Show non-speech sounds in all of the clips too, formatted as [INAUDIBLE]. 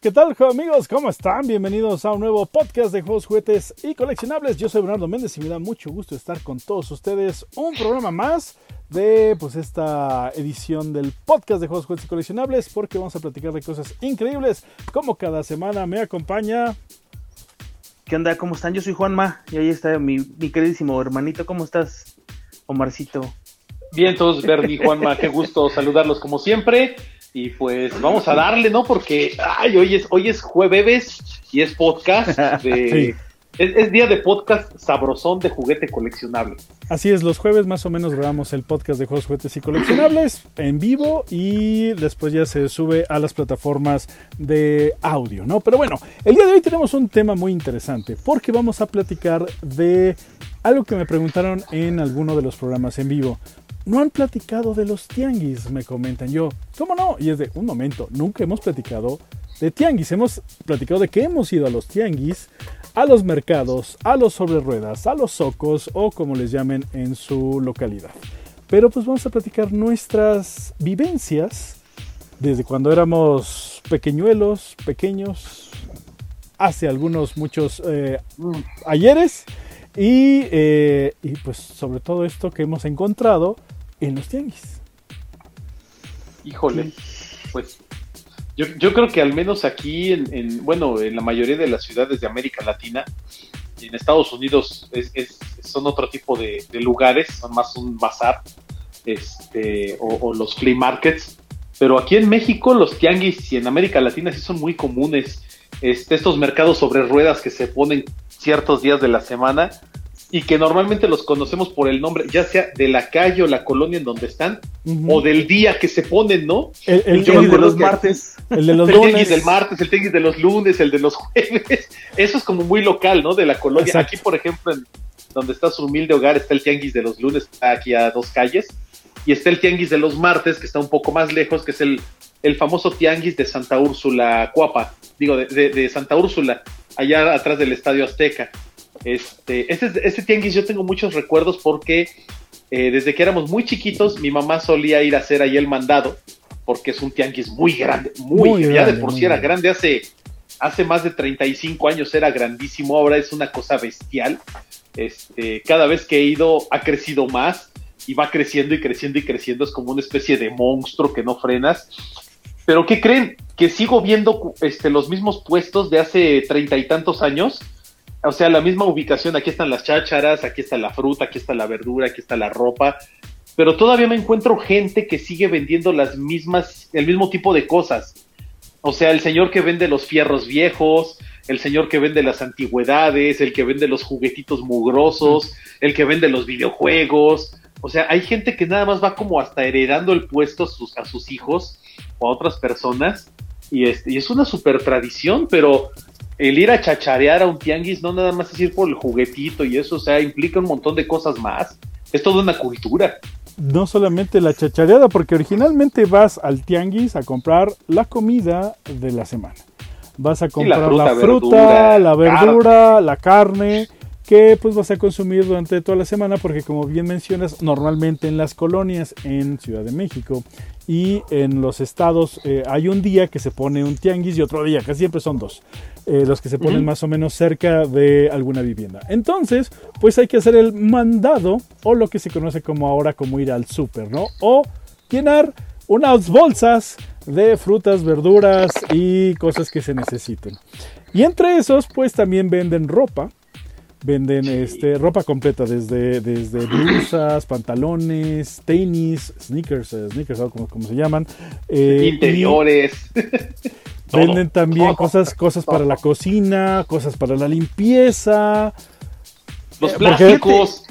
¿Qué tal amigos? ¿Cómo están? Bienvenidos a un nuevo podcast de juegos, juguetes y coleccionables. Yo soy Bernardo Méndez y me da mucho gusto estar con todos ustedes. Un programa más de pues esta edición del podcast de juegos, juguetes y coleccionables porque vamos a platicar de cosas increíbles. Como cada semana me acompaña... ¿Qué onda? ¿Cómo están? Yo soy Juanma y ahí está mi, mi queridísimo hermanito. ¿Cómo estás, Omarcito? Bien, todos, Bernie, Juanma, qué gusto saludarlos como siempre. Y pues vamos a darle, ¿no? Porque ay, hoy es, hoy es jueves y es podcast de. [LAUGHS] Es, día de podcast sabrosón de juguete coleccionable. Así es, los jueves más o menos grabamos el podcast de juegos, juguetes y coleccionables en vivo y después ya se sube a las plataformas de audio, ¿no? Pero bueno, el día de hoy tenemos un tema muy interesante porque vamos a platicar de algo que me preguntaron en alguno de los programas en vivo no han platicado de los tianguis, me comentan yo. ¿Cómo no? Y es de, un momento, nunca hemos platicado de tianguis. Hemos platicado de que hemos ido a los tianguis, a los mercados, a los sobre ruedas, a los socos o como les llamen en su localidad. Pero pues vamos a platicar nuestras vivencias desde cuando éramos pequeñuelos, pequeños, hace algunos muchos eh, ayeres. Y, eh, y pues sobre todo esto que hemos encontrado en los tianguis. Híjole, pues yo, yo, creo que al menos aquí, en, bueno, en la mayoría de las ciudades de América Latina, en Estados Unidos es, son otro tipo de, lugares, son más un bazar este, o, los flea markets. Pero aquí en México los tianguis y en América Latina sí son muy comunes. Este, estos mercados sobre ruedas que se ponen ciertos días de la semana y que normalmente los conocemos por el nombre, ya sea de la calle o la colonia en donde están, o del día que se ponen, ¿no? El, de los martes. El de [LAUGHS] los lunes. El del martes, el tenis de los lunes, el de los jueves. [LAUGHS] Eso es como muy local, ¿no? De la colonia. Aquí, por ejemplo, en donde está su humilde hogar, está el tianguis de los lunes, aquí a dos calles. Y está el tianguis de los martes, que está un poco más lejos, que es el, el famoso tianguis de Santa Úrsula, Cuapa. Digo, de, de Santa Úrsula, allá atrás del Estadio Azteca. Este, este, este, tianguis yo tengo muchos recuerdos porque eh, desde que éramos muy chiquitos, mi mamá solía ir a hacer ahí el mandado, porque es un tianguis muy grande, muy, ya de por sí era grande, hace, hace más de 35 años era grandísimo, ahora es una cosa bestial. Este, cada vez que he ido ha crecido más y va creciendo y creciendo y creciendo, es como una especie de monstruo que no frenas. Pero ¿qué creen? Que sigo viendo este, los mismos puestos de hace treinta y tantos años o sea, la misma ubicación, aquí están las chácharas, aquí está la fruta, aquí está la verdura, aquí está la ropa, pero todavía me encuentro gente que sigue vendiendo las mismas, el mismo tipo de cosas. O sea, el señor que vende los fierros viejos, el señor que vende las antigüedades, el que vende los juguetitos mugrosos, el que vende los videojuegos. O sea, hay gente que nada más va como hasta heredando el puesto a sus, a sus hijos o a otras personas. Y, este, y es una super tradición, pero el ir a chacharear a un tianguis no nada más es ir por el juguetito y eso, o sea, implica un montón de cosas más. Es toda una cultura. No solamente la chachareada, porque originalmente vas al tianguis a comprar la comida de la semana. Vas a comprar la fruta, la verdura, la carne que pues vas a consumir durante toda la semana porque como bien mencionas normalmente en las colonias en Ciudad de México y en los estados eh, hay un día que se pone un tianguis y otro día, casi siempre son dos, eh, los que se ponen más o menos cerca de alguna vivienda. Entonces pues hay que hacer el mandado o lo que se conoce como ahora como ir al súper, ¿no? O llenar unas bolsas de frutas, verduras y cosas que se necesiten. Y entre esos pues también venden ropa Venden este, ropa completa, desde, desde blusas, [CLEARS THROAT] pantalones, tenis, sneakers, eh, sneakers, como, como se llaman. Eh, Interiores. [LAUGHS] Venden también cosas, cosas para la cocina, cosas para la limpieza. Los plásticos.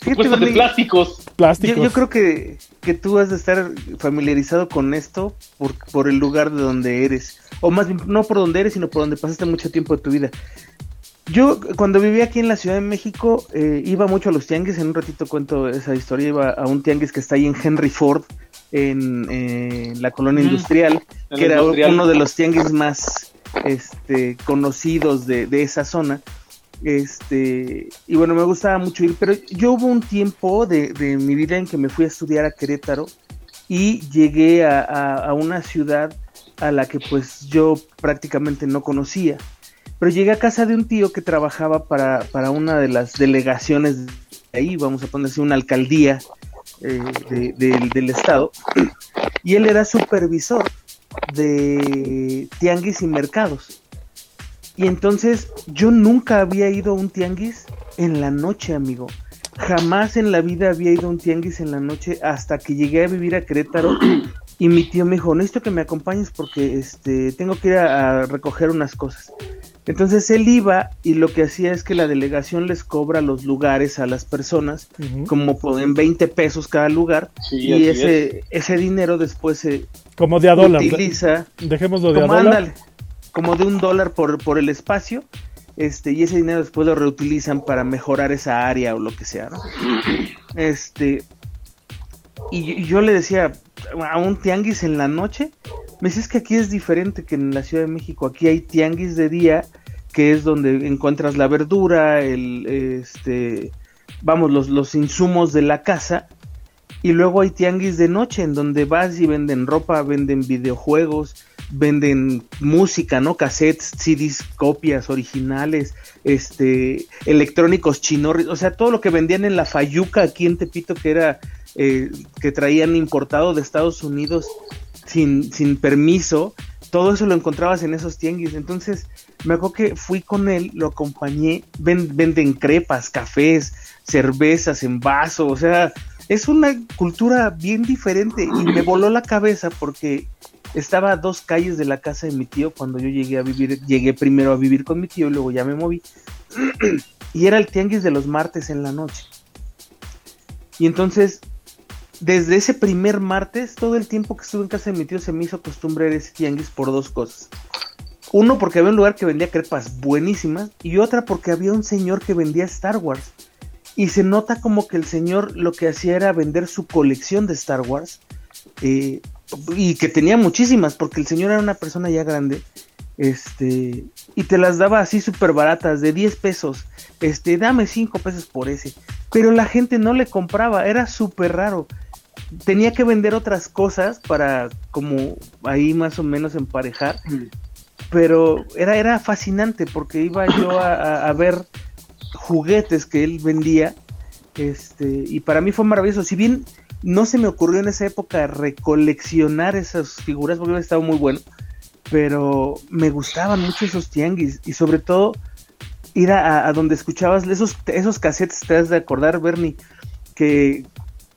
Fíjate, de plásticos. plásticos. Yo, creo que, que, tú has de estar familiarizado con esto por, por el lugar de donde eres. O más bien, no por donde eres, sino por donde pasaste mucho tiempo de tu vida. Yo cuando vivía aquí en la Ciudad de México eh, iba mucho a los tianguis, en un ratito cuento esa historia, iba a un tianguis que está ahí en Henry Ford, en la colonia industrial, que era uno de los tianguis más este, conocidos de, esa zona. Este, y bueno, me gustaba mucho ir, pero yo hubo un tiempo de, de mi vida en que me fui a estudiar a Querétaro y llegué a, a, una ciudad a la que pues yo prácticamente no conocía. Pero llegué a casa de un tío que trabajaba para, para una de las delegaciones de ahí, vamos a ponerse una alcaldía eh, del estado, y él era supervisor de tianguis y mercados. Y entonces yo nunca había ido a un tianguis en la noche, amigo. Jamás en la vida había ido a un tianguis en la noche hasta que llegué a vivir a Querétaro y mi tío me dijo, necesito que me acompañes porque este, tengo que ir a, recoger unas cosas. Entonces él iba y lo que hacía es que la delegación les cobra los lugares a las personas, como en 20 pesos cada lugar, y ese, ese dinero después se como de a dólar. utiliza. Dejémoslo de a dólar. como de un dólar por, por el espacio este, y ese dinero después lo reutilizan para mejorar esa área o lo que sea, ¿no? Este, y, yo le decía, a un tianguis en la noche, me dices que aquí es diferente que en la Ciudad de México, aquí hay tianguis de día, que es donde encuentras la verdura, el, este, vamos, los, los insumos de la casa, y luego hay tianguis de noche en donde vas y venden ropa, venden videojuegos, venden música, ¿no? Cassettes, CDs, copias originales, este, electrónicos chinorris, o sea, todo lo que vendían en la Fayuca aquí en Tepito que era, eh, que traían importado de Estados Unidos sin, sin permiso, todo eso lo encontrabas en esos tianguis. Entonces, me acuerdo que fui con él, lo acompañé, venden crepas, cafés, cervezas en vaso, o sea, es una cultura bien diferente y me voló la cabeza porque estaba a dos calles de la casa de mi tío cuando yo llegué a vivir, llegué primero a vivir con mi tío y luego ya me moví. [CLEARS THROAT] y era el tianguis de los martes en la noche. Y entonces, desde ese primer martes, todo el tiempo que estuve en casa de mi tío se me hizo costumbre ese tianguis por dos cosas. Uno, porque había un lugar que vendía crepas buenísimas. Y otra, porque había un señor que vendía Star Wars. Y se nota como que el señor lo que hacía era vender su colección de Star Wars. Eh, y que tenía muchísimas, porque el señor era una persona ya grande, este, y te las daba así súper baratas, de 10 pesos, este, dame 5 pesos por ese, pero la gente no le compraba, era súper raro, tenía que vender otras cosas para como ahí más o menos emparejar, pero era, era fascinante porque iba yo a, a ver juguetes que él vendía, este, y para mí fue maravilloso, si bien no se me ocurrió en esa época recoleccionar esas figuras porque hubiera estado muy bueno, pero me gustaban mucho esos tianguis y sobre todo ir a, donde escuchabas esos, esos cassettes, te has de acordar, Bernie, que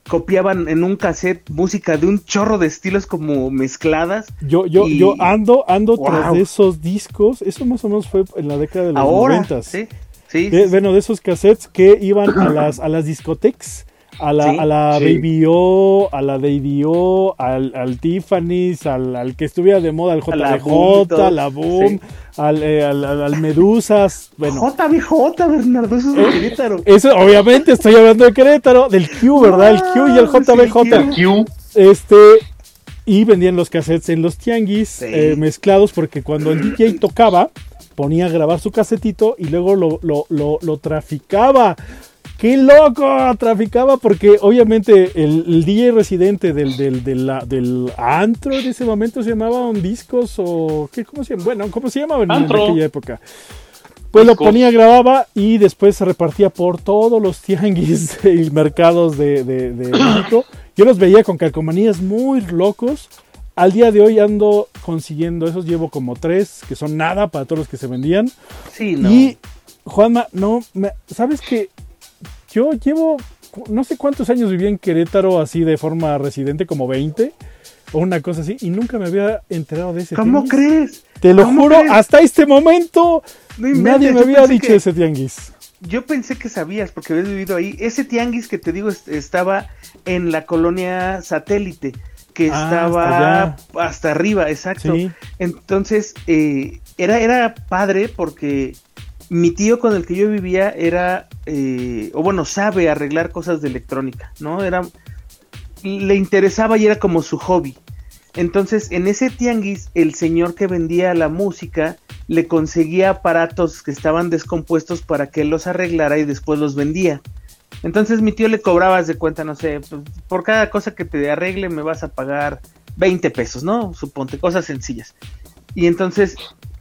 copiaban en un cassette música de un chorro de estilos como mezcladas. Yo, yo, yo ando, ando tras de esos discos. Eso más o menos fue en la década de los Ahora, Sí, sí, Bueno, de esos cassettes que iban a las, a las discotecas a la, a la Baby O, a la O, al, al Tiffany's, al, al, que estuviera de moda, al JBJ, a la Boom, al, eh, al, al, Medusas. Bueno. JBJ, Bernardo, eso es de eh, Querétaro. Eso, obviamente, estoy hablando de Querétaro, del Q, ¿verdad? el Q y el JBJ. Q. Este, y vendían los cassettes en los tianguis eh, mezclados porque cuando el DJ tocaba ponía a grabar su casetito y luego lo, lo, lo, lo traficaba ¡Qué loco! Traficaba porque obviamente el, DJ residente del, del, del, antro en ese momento se llamaba un discos o ¿qué, ¿cómo se llama? Bueno, ¿cómo se llamaba en, aquella época? Pues lo ponía, grababa y después se repartía por todos los tianguis [LAUGHS] y mercados de, de, [COUGHS] México. Yo los veía con calcomanías muy locos. Al día de hoy ando consiguiendo esos, llevo como tres, que son nada para todos los que se vendían. Sí, no. Y Juanma, no, ¿sabes qué? Yo llevo, no sé cuántos años viví en Querétaro así de forma residente, como 20 o una cosa así, y nunca me había enterado de ese ¿Cómo crees? Te lo juro, hasta este momento nadie me había dicho ese tianguis. Yo pensé que sabías porque habías vivido ahí. Ese tianguis que te digo estaba en la colonia satélite, que ah, estaba hasta, arriba, exacto. Entonces, eh, era, era padre porque mi tío con el que yo vivía era, eh, o bueno, sabe arreglar cosas de electrónica, ¿no? Era, le interesaba y era como su hobby. Entonces, en ese tianguis, el señor que vendía la música le conseguía aparatos que estaban descompuestos para que los arreglara y después los vendía. Entonces mi tío le cobraba de cuenta, no sé, pues, por cada cosa que te arregle me vas a pagar 20 pesos, ¿no? Suponte, cosas sencillas. Y entonces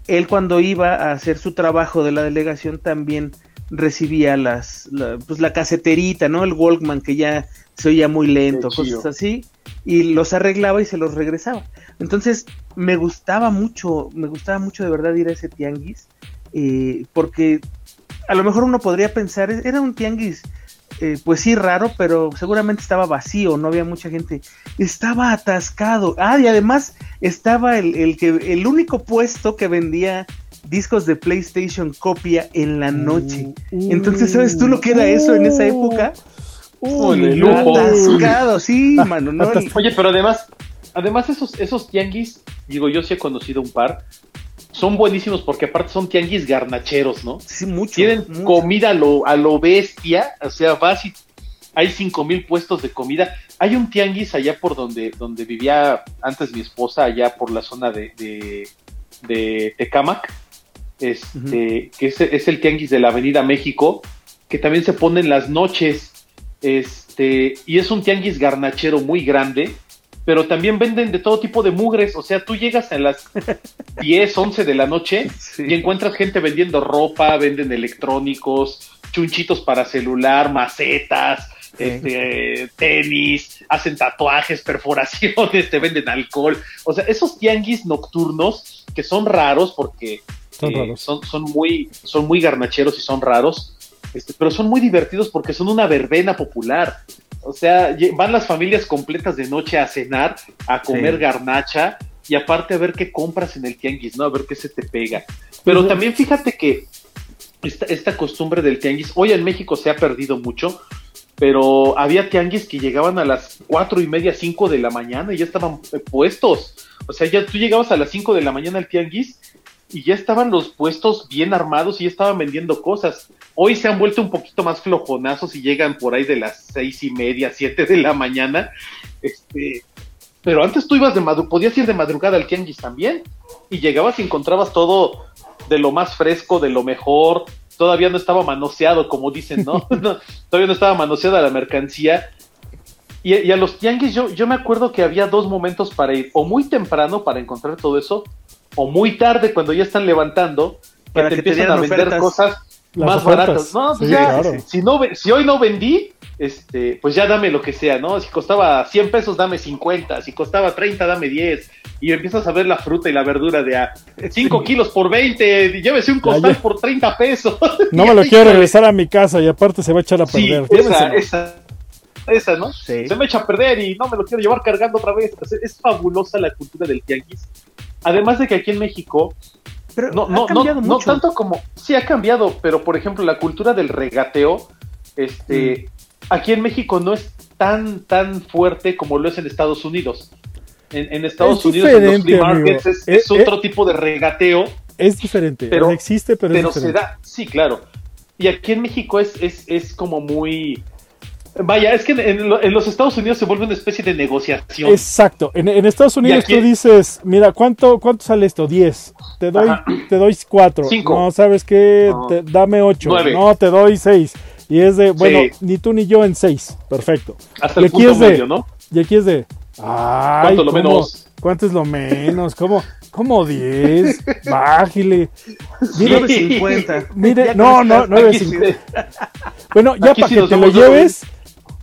él cuando iba a hacer su trabajo de la delegación también recibía las, la, pues la caseterita, ¿no? El Walkman que ya se oía muy lento, cosas así, y los arreglaba y se los regresaba. Entonces me gustaba mucho, me gustaba mucho de verdad ir a ese tianguis, eh, porque a lo mejor uno podría pensar, era un tianguis eh, pues sí, raro, pero seguramente estaba vacío, no había mucha gente. Estaba atascado. Ah, y además estaba el, el, que, el único puesto que vendía discos de PlayStation copia en la noche. Uh, Entonces, ¿sabes tú lo que era eso en esa uh, época? Uy, atascado, sí, [LAUGHS] mano. No, Oye, pero además, además esos, esos tianguis, digo, yo sí he conocido un par, son buenísimos porque aparte son tianguis garnacheros, ¿no? Sí, mucho. Tienen comida a lo, a lo bestia, o sea, vas y hay cinco mil puestos de comida. Hay un tianguis allá por donde, donde vivía antes mi esposa, allá por la zona de, de, de Tecamac, este, que es, es, el tianguis de la Avenida México, que también se pone en las noches, este, y es un tianguis garnachero muy grande, pero también venden de todo tipo de mugres. O sea, tú llegas a las [LAUGHS] 10, 11 de la noche sí. y encuentras gente vendiendo ropa, venden electrónicos, chunchitos para celular, macetas, sí. este, tenis, hacen tatuajes, perforaciones, [LAUGHS] te venden alcohol. O sea, esos tianguis nocturnos que son raros porque son, eh, raros. son, son, muy, son muy garnacheros y son raros. Este, pero son muy divertidos porque son una verbena popular. O sea, van las familias completas de noche a cenar, a comer sí. garnacha y aparte a ver qué compras en el tianguis, ¿no? A ver qué se te pega. Pero uh -huh. también fíjate que esta, esta, costumbre del tianguis, hoy en México se ha perdido mucho, pero había tianguis que llegaban a las cuatro y media, cinco de la mañana y ya estaban eh, puestos. O sea, ya tú llegabas a las cinco de la mañana al tianguis y ya estaban los puestos bien armados y ya estaban vendiendo cosas. Hoy se han vuelto un poquito más flojonazos y llegan por ahí de las seis y media, siete de la mañana. Este, pero antes tú ibas de madrugada, podías ir de madrugada al tianguis también y llegabas y encontrabas todo de lo más fresco, de lo mejor. Todavía no estaba manoseado, como dicen, ¿no? [LAUGHS] no todavía no estaba manoseada la mercancía. Y, y, a los tianguis yo, yo me acuerdo que había dos momentos para ir, o muy temprano para encontrar todo eso, o muy tarde cuando ya están levantando, para que te, te empiezan a vender ofertas. cosas más ofertas. baratas. No, pues Sí, ya, claro. si, no, si hoy no vendí, este, pues ya dame lo que sea, ¿no? Si costaba 100 pesos, dame 50, si costaba 30, dame 10. Y empiezas a ver la fruta y la verdura de a 5 kilos por 20, y llévese un costal por 30 pesos. [LAUGHS] No me lo quiero regresar a mi casa y aparte se va a echar a Sí, perder. esa, Llévenselo. esa, esa, ¿no? Sí. Se me echa a perder y no me lo quiero llevar cargando otra vez. Sea, es fabulosa la cultura del tianguis. Además de que aquí en México, Pero no, ha no, no, mucho. tanto como, sí ha cambiado, pero por ejemplo la cultura del regateo, este, aquí en México no es tan, tan fuerte como lo es en Estados Unidos. En, en Estados Es Unidos, en los flea markets, es, es Eh, otro tipo de regateo, Es diferente. Pero- existe, pero, pero es se diferente. da, sí, claro. Y aquí en México es, es, es como muy... Vaya, es que en, en lo- en los Estados Unidos se vuelve una especie de negociación. Exacto. En, en Estados Unidos aquí- tú dices, mira, ¿cuánto, cuánto sale esto? 10. Te doy, Ajá. te doy 4. Cinco. No, ¿sabes qué? No. Te- dame 8. Nueve. No, te doy 6. Y es de, bueno, Sí. ni tú ni yo en 6. Perfecto. Hasta y el aquí punto es de- medio, ¿no? Y aquí es de, ay, ¿Cuánto lo ¿cómo- menos? ¿Cuánto es lo menos? ¿Cómo, cómo 10? [LAUGHS] Bájale. Mire, 9.50. mire, no, no, esta- 9 Aquí sí- Bueno, ya Aquí para sí que te lo lleves,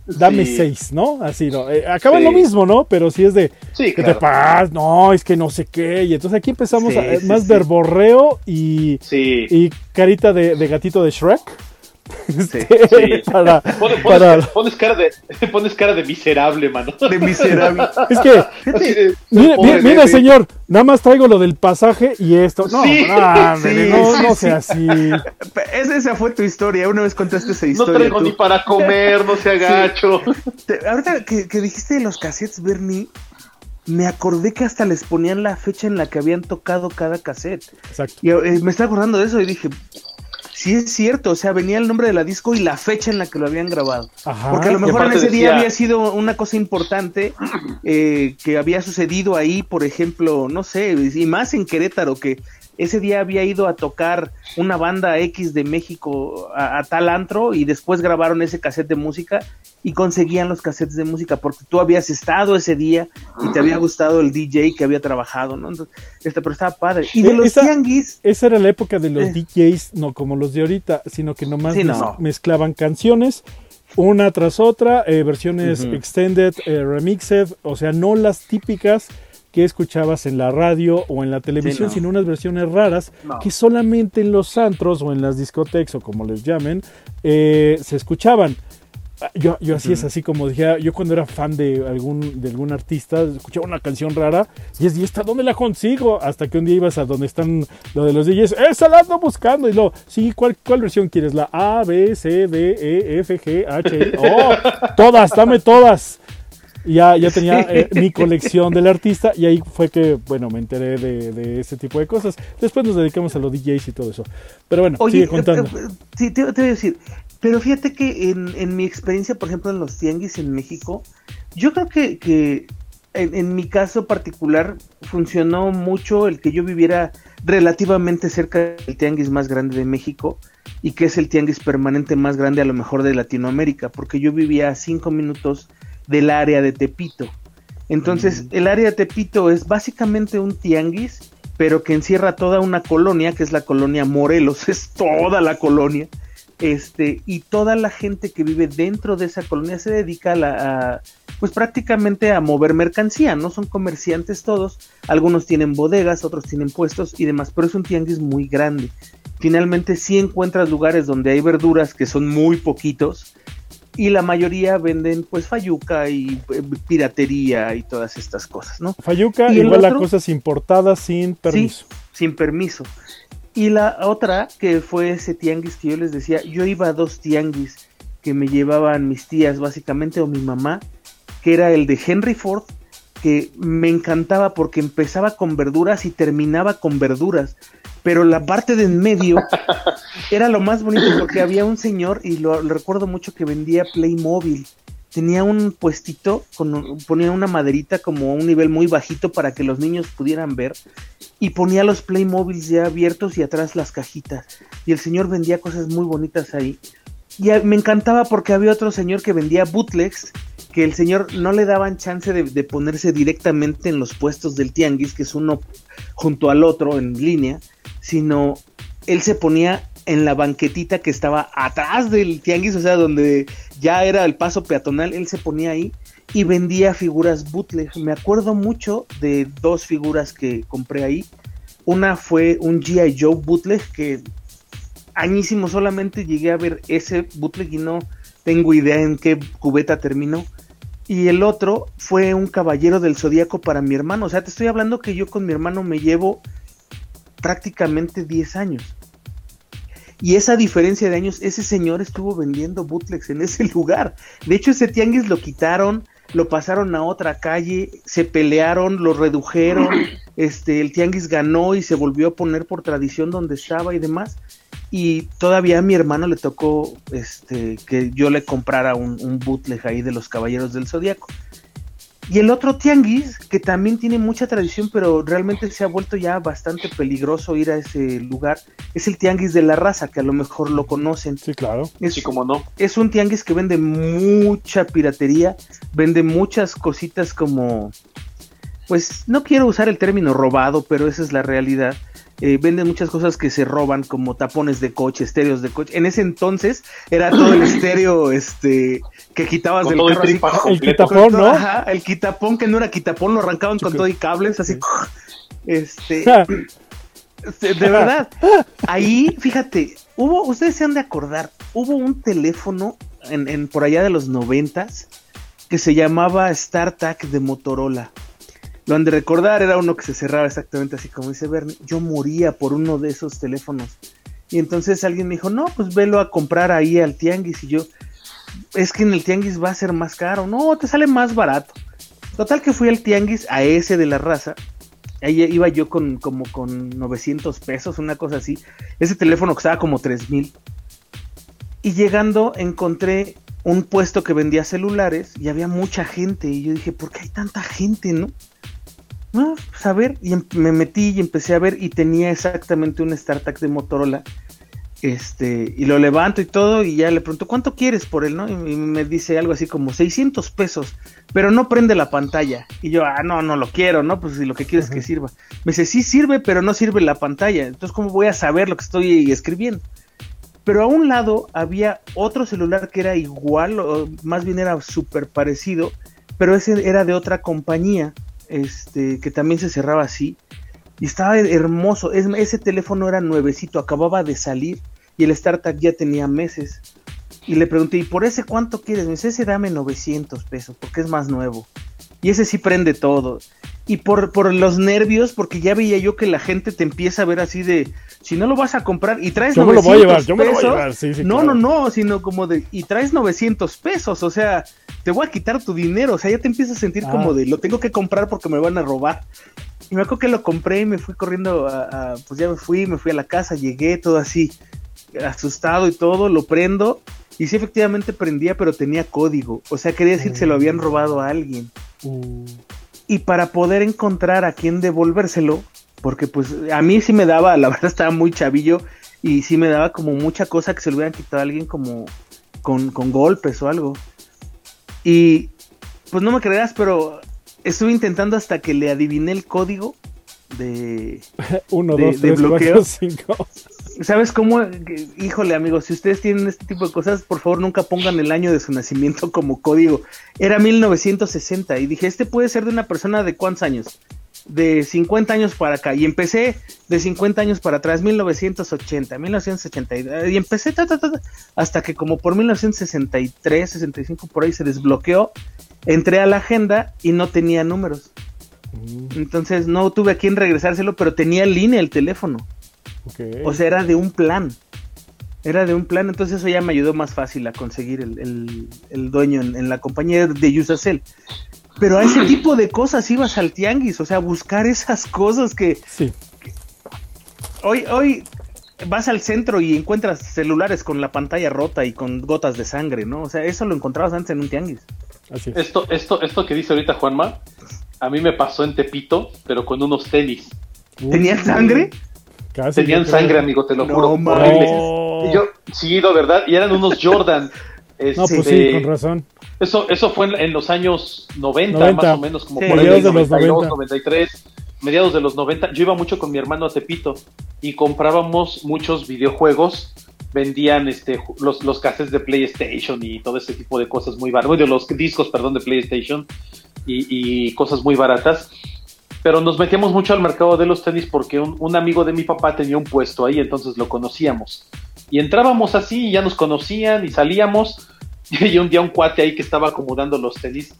dame Sí. 6, ¿no? Así, ¿no? Eh, acaba Sí. lo mismo, ¿no? Pero si es de, Sí, que te pagas, no, es que no sé qué. Y entonces aquí empezamos Sí, a, sí, más sí. verborreo y, Sí. y carita de, de gatito de Shrek. [LAUGHS] Este, Sí. para, Pones, para- cara, pones cara de, [LAUGHS] pones cara de miserable, mano. De miserable. [LAUGHS] es que, de- mire, pobre mire, mire, bebé. señor, nada más traigo lo del pasaje y esto. No, Sí, no, sí, no, sí, no sí. sea así. Esa, esa fue tu historia. Una vez contaste esa No historia. traigo tú. ni para comer, no se agacho. Te- Ahorita que, que dijiste de los cassettes, Bernie, me acordé que hasta les ponían la fecha en la que habían tocado cada cassette. Exacto. Y eh, me estaba acordando de eso y dije, sí es cierto, o sea, venía el nombre de la disco y la fecha en la que lo habían grabado. Ajá. Porque a lo mejor en ese día decía- había sido una cosa importante eh, que había sucedido ahí, por ejemplo, no sé, y más en Querétaro, que ese día había ido a tocar una banda X de México a, tal antro y después grabaron ese cassette de música y conseguían los cassettes de música porque tú habías estado ese día y te había gustado el DJ que había trabajado, ¿no? Entonces, este, pero estaba padre. Y de Eh, los esa- tianguis, Esa era la época de los Eh. DJs, no como los de ahorita, sino que nomás Sí, mez- no. mezclaban canciones una tras otra, eh, versiones extended, eh, remixed, o sea, no las típicas que escuchabas en la radio o en la televisión, no. sino unas versiones raras No. que solamente en los antros o en las discotecas o como les llamen, eh, se escuchaban. Ah, Yo, yo así es así como dije, yo cuando era fan de algún, de algún artista, escuchaba una canción rara y es, ¿y esta dónde la consigo? Hasta que un día ibas a donde están lo de los DJs, esa la ando buscando. Y luego, sí, ¿cuál, ¿cuál versión quieres? La A, B, C, D, E, F, G, H, I. Oh, todas, dame todas. Ya, ya tenía eh, mi colección del artista y ahí fue que, bueno, me enteré de, de ese tipo de cosas. Después nos dedicamos a los DJs y todo eso. Pero bueno, Oye, sigue contando. eh, eh, sí, te, te voy a decir, pero fíjate que en, en mi experiencia, por ejemplo, en los tianguis en México, yo creo que, que en, en mi caso particular funcionó mucho el que yo viviera relativamente cerca del tianguis más grande de México y que es el tianguis permanente más grande a lo mejor de Latinoamérica, porque yo vivía a cinco minutos del área de Tepito. Entonces, el área de Tepito es básicamente un tianguis, pero que encierra toda una colonia, que es la colonia Morelos, [LAUGHS] es toda la colonia. Este, y toda la gente que vive dentro de esa colonia se dedica a, la, a, pues prácticamente a mover mercancía, ¿no? Son comerciantes todos, algunos tienen bodegas, otros tienen puestos y demás, pero es un tianguis muy grande. Finalmente sí encuentras lugares donde hay verduras que son muy poquitos, y la mayoría venden pues fayuca y eh, piratería y todas estas cosas, ¿no? Fayuca, ¿Y igual a otro? cosas importadas sin permiso. Sí, sin permiso. Y la otra, que fue ese tianguis que yo les decía, yo iba a dos tianguis que me llevaban mis tías básicamente o mi mamá, que era el de Henry Ford, que me encantaba porque empezaba con verduras y terminaba con verduras, pero la parte de en medio era lo más bonito porque había un señor y lo, recuerdo mucho que vendía Playmobil. Tenía un puestito, con, ponía una maderita como a un nivel muy bajito para que los niños pudieran ver y ponía los Playmobiles ya abiertos y atrás las cajitas. Y el señor vendía cosas muy bonitas ahí. Y me encantaba porque había otro señor que vendía bootlegs, que el señor no le daban chance de, de ponerse directamente en los puestos del tianguis, que es uno junto al otro en línea, sino él se ponía en la banquetita que estaba atrás del tianguis, o sea, donde ya era el paso peatonal, él se ponía ahí y vendía figuras bootleg. Me acuerdo mucho de dos figuras que compré ahí. Una fue un G.I. Joe bootleg que añísimo solamente llegué a ver ese bootleg y no tengo idea en qué cubeta terminó. Y el otro fue un caballero del zodíaco para mi hermano. O sea, te estoy hablando que yo con mi hermano me llevo prácticamente 10 años. Y esa diferencia de años, ese señor estuvo vendiendo bootlegs en ese [LAUGHS] lugar. De hecho, ese tianguis lo quitaron, lo pasaron a otra calle, se pelearon, lo redujeron. [CLEARS THROAT] Este, el tianguis ganó y se volvió a poner por tradición donde estaba y demás. Y todavía a mi hermano le tocó este, que yo le comprara un, un bootleg ahí de los Caballeros del Zodíaco. Y el otro tianguis, que también tiene mucha tradición, pero realmente se ha vuelto ya bastante peligroso ir a ese lugar, es el tianguis de la raza, que a lo mejor lo conocen. Sí, claro. Es, Sí, como no. es un tianguis que vende mucha piratería, vende muchas cositas como, pues no quiero usar el término robado, pero esa es la realidad. Eh, vende muchas cosas que se roban, como tapones de coche, estéreos de coche. En ese entonces era todo el [LAUGHS] estéreo este, que quitabas Con del todo el carro así, El completo. quitapón, ¿no? Ajá, el quitapón que no era quitapón, lo arrancaban con todo y cables, así. Sí. Este, [LAUGHS] de de verdad, ahí, fíjate, hubo, ustedes se han de acordar, hubo un teléfono en, en por allá de los noventas que se llamaba StarTAC de Motorola. Lo han de recordar, era uno que se cerraba exactamente así como dice Bernie. Yo moría por uno de esos teléfonos. Y entonces alguien me dijo, no, pues velo a comprar ahí al tianguis. Y yo, es que en el tianguis va a ser más caro. No, te sale más barato. Total que fui al tianguis a ese de la raza. Ahí iba yo con como con 900 pesos, una cosa así. Ese teléfono costaba como 3 mil. Y llegando encontré un puesto que vendía celulares y había mucha gente. Y yo dije, ¿por qué hay tanta gente, no? No, pues a ver, y em, me metí y empecé a ver y tenía exactamente un StarTAC de Motorola. Este, y lo levanto y todo, y ya le pregunto, ¿cuánto quieres por él, no? Y me dice algo así como 600 pesos, pero no prende la pantalla. Y yo, ah, no, no lo quiero, ¿no? Pues si lo que quieres es que sirva. Me dice, sí sirve, pero no sirve la pantalla. Entonces, ¿cómo voy a saber lo que estoy escribiendo? Pero a un lado había otro celular que era igual, o más bien era súper parecido, pero ese era de otra compañía, este, que también se cerraba así. Y estaba hermoso. ese teléfono era nuevecito, acababa de salir y el startup ya tenía meses. Y le pregunté, ¿y por ese cuánto quieres? Me dice, ese dame 900 pesos porque es más nuevo. Y ese sí prende todo. Y por, por los nervios, porque ya veía yo que la gente te empieza a ver así de, si no lo vas a comprar y traes yo 900 me lo voy a llevar, yo me lo voy a llevar, sí, sí, No, no, no, sino como de, y traes 900 pesos, o sea, te voy a quitar tu dinero, o sea, ya te empiezas a sentir como Ah. de, lo tengo que comprar porque me van a robar. Y me acuerdo que lo compré y me fui corriendo a, a- pues ya me fui, me fui a la casa, llegué todo así, asustado y todo, lo prendo y sí efectivamente prendía, pero tenía código, o sea, quería decir que se lo habían robado a alguien. Uh, Y para poder encontrar a quién devolvérselo, porque pues a mí sí me daba, [LAUGHS] la verdad estaba muy chavillo y sí me daba como mucha cosa que se lo hubieran quitado a alguien como con, con golpes o algo. Y pues no me creerás, pero estuve intentando hasta que le adiviné el código de... [LAUGHS] uno, De- dos, de tres, bloqueo. cuatro, cinco. ¿Sabes cómo? Híjole amigos, si ustedes tienen este tipo de cosas, por favor nunca pongan el año de su nacimiento como código. Era 1960 y dije, este puede ser de una persona de cuántos años? De 50 años para acá. Y empecé de 50 años para atrás, 1980, 1980. Y empecé ta, ta, ta, ta, hasta que como por 1963, 65 por ahí se desbloqueó. Entré a la agenda y no tenía números. Mm, Entonces no tuve a quién regresárselo, pero tenía en línea el teléfono. O sea, era de un plan. Era de un plan, entonces eso ya me ayudó más fácil a conseguir el, el- el dueño en, en la compañía de Usacell. Pero a ese [CLEARS THROAT] tipo de cosas ibas al tianguis, o sea, buscar esas cosas que sí, hoy, hoy vas al centro y encuentras celulares con la pantalla rota y con gotas de sangre, ¿no? O sea, eso lo encontrabas antes en un tianguis. así es. Esto, esto, esto que dice ahorita Juanma, a mí me pasó en Tepito, pero con unos tenis. ¿Tenían sangre? Casi Tenían sangre, amigo, te lo No, juro. man. horribles. No. Y yo, sí, de verdad, y eran unos Jordan. [LAUGHS] No, pues este, sí, con razón. Eso, eso fue en, en los años 90, 90. más o menos, como Sí. por ahí de los 92, 90. 93, mediados de los 90. Yo iba mucho con mi hermano a Tepito y comprábamos muchos videojuegos. Vendían este, los, los cassettes de PlayStation y todo ese tipo de cosas muy baratas. Bueno, los discos, perdón, de PlayStation y, y cosas muy baratas. Pero nos metíamos mucho al mercado de los tenis porque un, un amigo de mi papá tenía un puesto ahí, entonces lo conocíamos. Y entrábamos así y ya nos conocían y salíamos. [LAUGHS] Y un día un cuate ahí que estaba acomodando los tenis,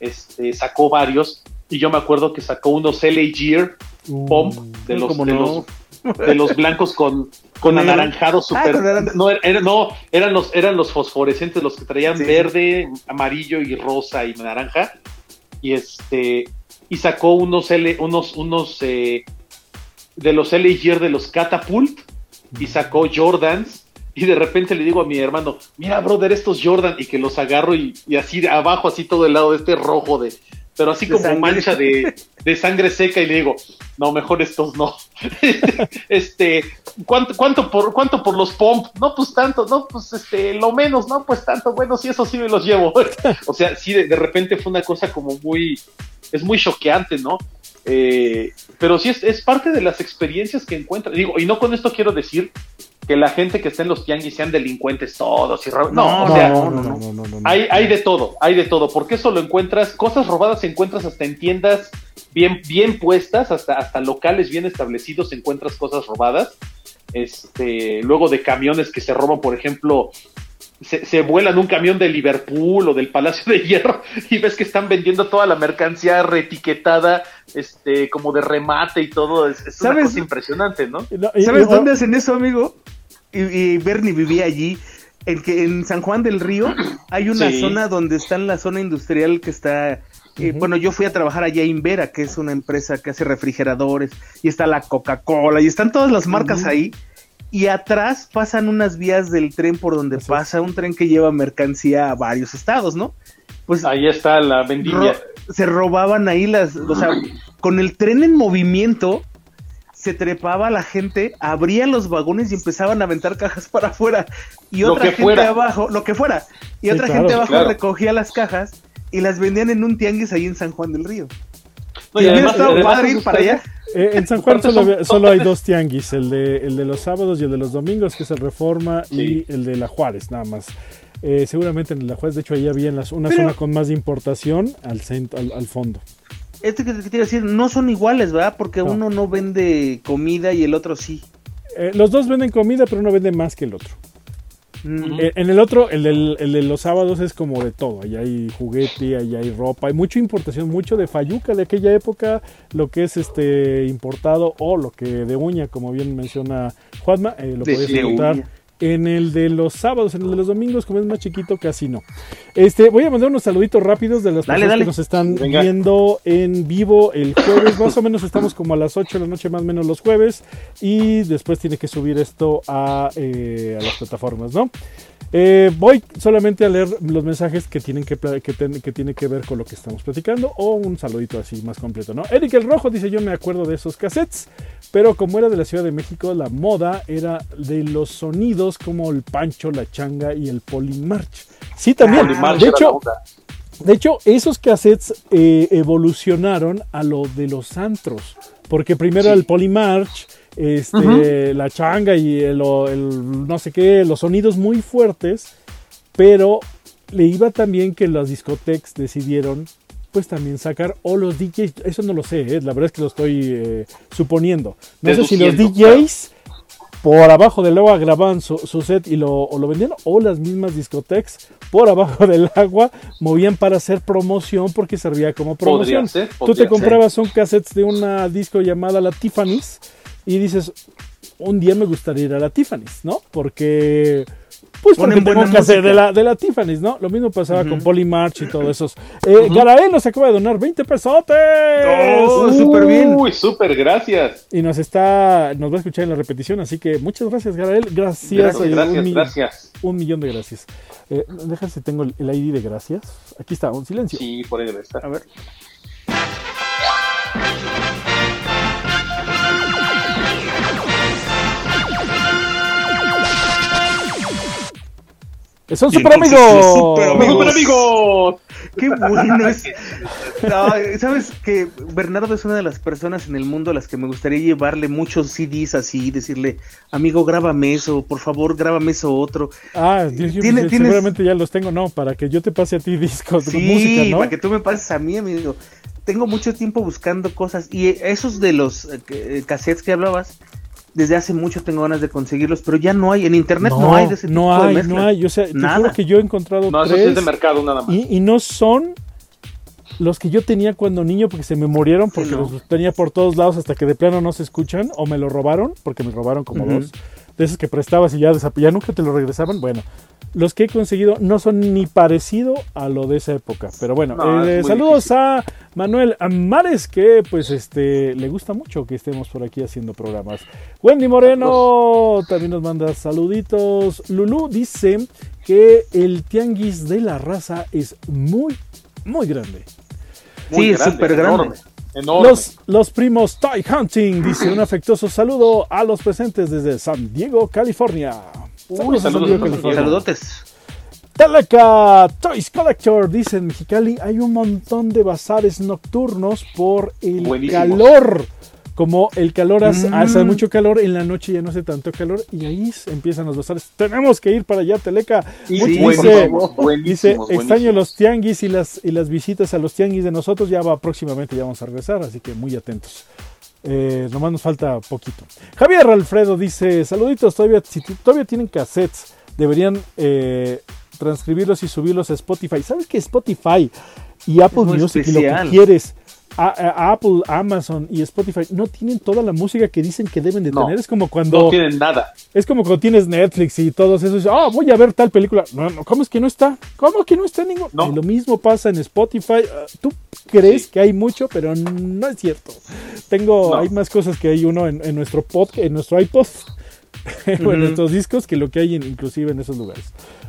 este, sacó varios. Y yo me acuerdo que sacó unos LA Gear Uh, de los, de no. los, de los blancos con, [LAUGHS] con Negro. anaranjado super. Ah, naran- no, era- no, eran los, eran los fosforescentes, los que traían Sí. verde, amarillo y rosa y naranja. Y este, y sacó unos L, unos, unos eh, de los LA Gear de los Catapult y sacó Jordans. Y de repente le digo a mi hermano, mira, brother, estos Jordan, y que los agarro y, y así abajo, así todo el lado de este rojo de, pero así De como sangre. mancha de, de sangre seca, y le digo, no, mejor estos no. [LAUGHS] este, ¿cuánto, cuánto por, cuánto por los pomp? No, pues tanto, no, pues este, lo menos, no, pues tanto, bueno, sí, eso sí me los llevo. [LAUGHS] o sea, sí, de, de repente fue una cosa como muy, es muy choqueante, ¿no? Eh, pero sí es, es parte de las experiencias que encuentras. Digo, y no con esto quiero decir que la gente que está en los tianguis sean delincuentes todos y no, No, o sea, no, no, no, no, no, no. hay, hay de todo, hay de todo, porque eso lo encuentras, cosas robadas encuentras hasta en tiendas bien, bien puestas, hasta, hasta locales bien establecidos encuentras cosas robadas. Este, luego de camiones que se roban, por ejemplo, se, se vuelan un camión de Liverpool o del Palacio de Hierro y ves que están vendiendo toda la mercancía reetiquetada, este, como de remate y todo. Es, es una ¿Sabes? cosa impresionante, ¿no? No, y- ¿Sabes y- dónde hacen eso, amigo? Y, y Bernie vivía allí. En, que, en San Juan del Río hay una Sí. zona donde está en la zona industrial que está. eh. Bueno, yo fui a trabajar allá en Vera, que es una empresa que hace refrigeradores, y está la Coca-Cola, y están todas las marcas ahí. Y atrás pasan unas vías del tren por donde Así es. pasa un tren que lleva mercancía a varios estados, ¿no? Pues Ahí está la vendimia. ro- se robaban ahí las, o sea, con el tren en movimiento, se trepaba la gente, abría los vagones y empezaban a aventar cajas para afuera. Y Lo otra que gente fuera. abajo, lo que fuera. Y Sí, otra claro, gente abajo claro. recogía las cajas y las vendían en un tianguis ahí en San Juan del Río. No, y además, además padre ir para allá. Eh, en San Juan solo, hay dos tianguis, el de, el de los sábados y el de los domingos, que es el Reforma, Sí. y el de la Juárez, nada más. Eh, seguramente en la Juárez, de hecho, ahí había en las- una Pero- zona con más de importación al, cent- al, al fondo. Este que te quiero decir, no son iguales, ¿verdad? Porque No. uno no vende comida y el otro sí. Eh, los dos venden comida, pero uno vende más que el otro. Eh, en el otro, el, del- el de los sábados es como de todo. Allá hay juguete, allá hay ropa, hay mucha importación, mucho de Fayuca de aquella época, lo que es este importado o lo que de uña, como bien menciona Juanma, eh, lo De- encontrar uña. En el de los sábados, en el de los domingos, como es más chiquito, casi no. Este, voy a mandar unos saluditos rápidos de las Dale, personas dale. que nos están Venga. viendo en vivo el jueves. Más o menos estamos como a las 8 de la noche, más o menos los jueves. Y después tiene que subir esto a, eh, a las plataformas, ¿no? Eh, voy solamente a leer los mensajes que tienen que, pla- que, ten- que tiene que ver con lo que estamos platicando o un saludito así más completo, ¿no? Eric el Rojo dice yo me acuerdo de esos cassettes, pero como era de la Ciudad de México, la moda era de los sonidos como el Pancho, la Changa y el Polymarch. Sí, también. Polymarch de hecho, de hecho, esos cassettes eh, evolucionaron a lo de los antros. Porque primero Sí. el Polymarch, este, la changa y el, no sé qué, los sonidos muy fuertes. Pero le iba también que las discotecas decidieron pues también sacar, o los DJs, eso no lo sé, eh, la verdad es que lo estoy eh, suponiendo. No sé si los DJs por abajo del agua grababan su, su set y lo, o lo vendían, o las mismas discotecas por abajo [LAUGHS] del agua movían para hacer promoción porque servía como promoción. Podría ser, Tú te ser. comprabas un cassette de una disco llamada la Tiffany's y dices, un día me gustaría ir a la Tiffany's, ¿no? Porque... Pues Ponen porque tengo buena un cassette de la, de la Tiffany's, ¿no? Lo mismo pasaba con Polymarch y todo eso. [CLEARS THROAT] Eh, Garael nos acaba de donar 20 pesotes. Oh, súper bien. Uy, súper, gracias. Y nos está, nos va a escuchar en la repetición, así que muchas gracias, Garael. Gracias, Gracias, eh, gracias, un, mi- gracias. un millón de gracias. Eh, deja si tengo el, el ID de gracias. Aquí está, un silencio. Sí, por ahí debe estar. A ver. Son super amigos. super amigos. ¡Super amigos! Qué bueno es. No, Sabes que Bernardo es una de las personas en el mundo a las que me gustaría llevarle muchos CDs así, decirle, amigo, grábame eso, por favor, grábame eso otro. Ah, Dios, yo Tiene- pensé, tienes- seguramente ya los tengo, no, para que yo te pase a ti [LAUGHS] discos de Sí, música, ¿no? para que tú me pases a mí, amigo. Tengo mucho tiempo buscando cosas y esos de los eh, eh, cassettes que hablabas, desde hace mucho tengo ganas de conseguirlos, pero ya no hay, en internet no, hay de ese no tipo de hay, mezcla. no hay. O sea, te Nada. juro que yo he encontrado No, tres es de mercado nada más. y, y no son los que yo tenía cuando niño porque se me murieron porque no. los tenía por todos lados hasta que de plano no se escuchan o me lo robaron porque me robaron como Ujú. dos de esos que prestabas y ya, nunca te lo regresaban. Bueno, los que he conseguido no son ni parecido a lo de esa época. Pero bueno, No, eh, saludos difícil. a Manuel Amares que pues este le gusta mucho que estemos por aquí haciendo programas. Wendy Moreno también nos manda saluditos. Lulu dice que el tianguis de la raza es muy, muy grande. Muy Sí, es súper grande. Enorme. Los, los primos Toy Hunting dice un afectuoso saludo a los presentes desde San Diego, California. Uy, San saludos, Diego. California. Saludotes. Teleca Toys Collector dice en Mexicali hay un montón de bazares nocturnos por el calor. Como el calor hace, Mm. hace mucho calor, en la noche ya no hace tanto calor y ahí empiezan los bazares. Tenemos que ir para allá, Teleca. Sí, dice, buenísimos, dice, extraño los tianguis y las, y las visitas a los tianguis de nosotros. Ya va próximamente, ya vamos a regresar, así que muy atentos. Eh, nomás nos falta poquito. Javier Alfredo dice: Saluditos, todavía, si todavía tienen cassettes, deberían eh, transcribirlos y subirlos a Spotify. ¿Sabes que Spotify y Apple Music y lo especial. que quieres? A- a- Apple, Amazon y Spotify no tienen toda la música que dicen que deben de No. tener. Es como cuando No tienen nada. es como cuando tienes Netflix y todos esos, ah, voy a ver tal película. No, no, ¿cómo es que no está? ¿Cómo que no está ningún? No. Y lo mismo pasa en Spotify. Ah, Tú crees Sí. que hay mucho, pero no es cierto. Tengo, hay más cosas que hay uno en, en nuestro podcast, en nuestro iPod, [LAUGHS] o en nuestros discos, que lo que hay en- inclusive en esos lugares.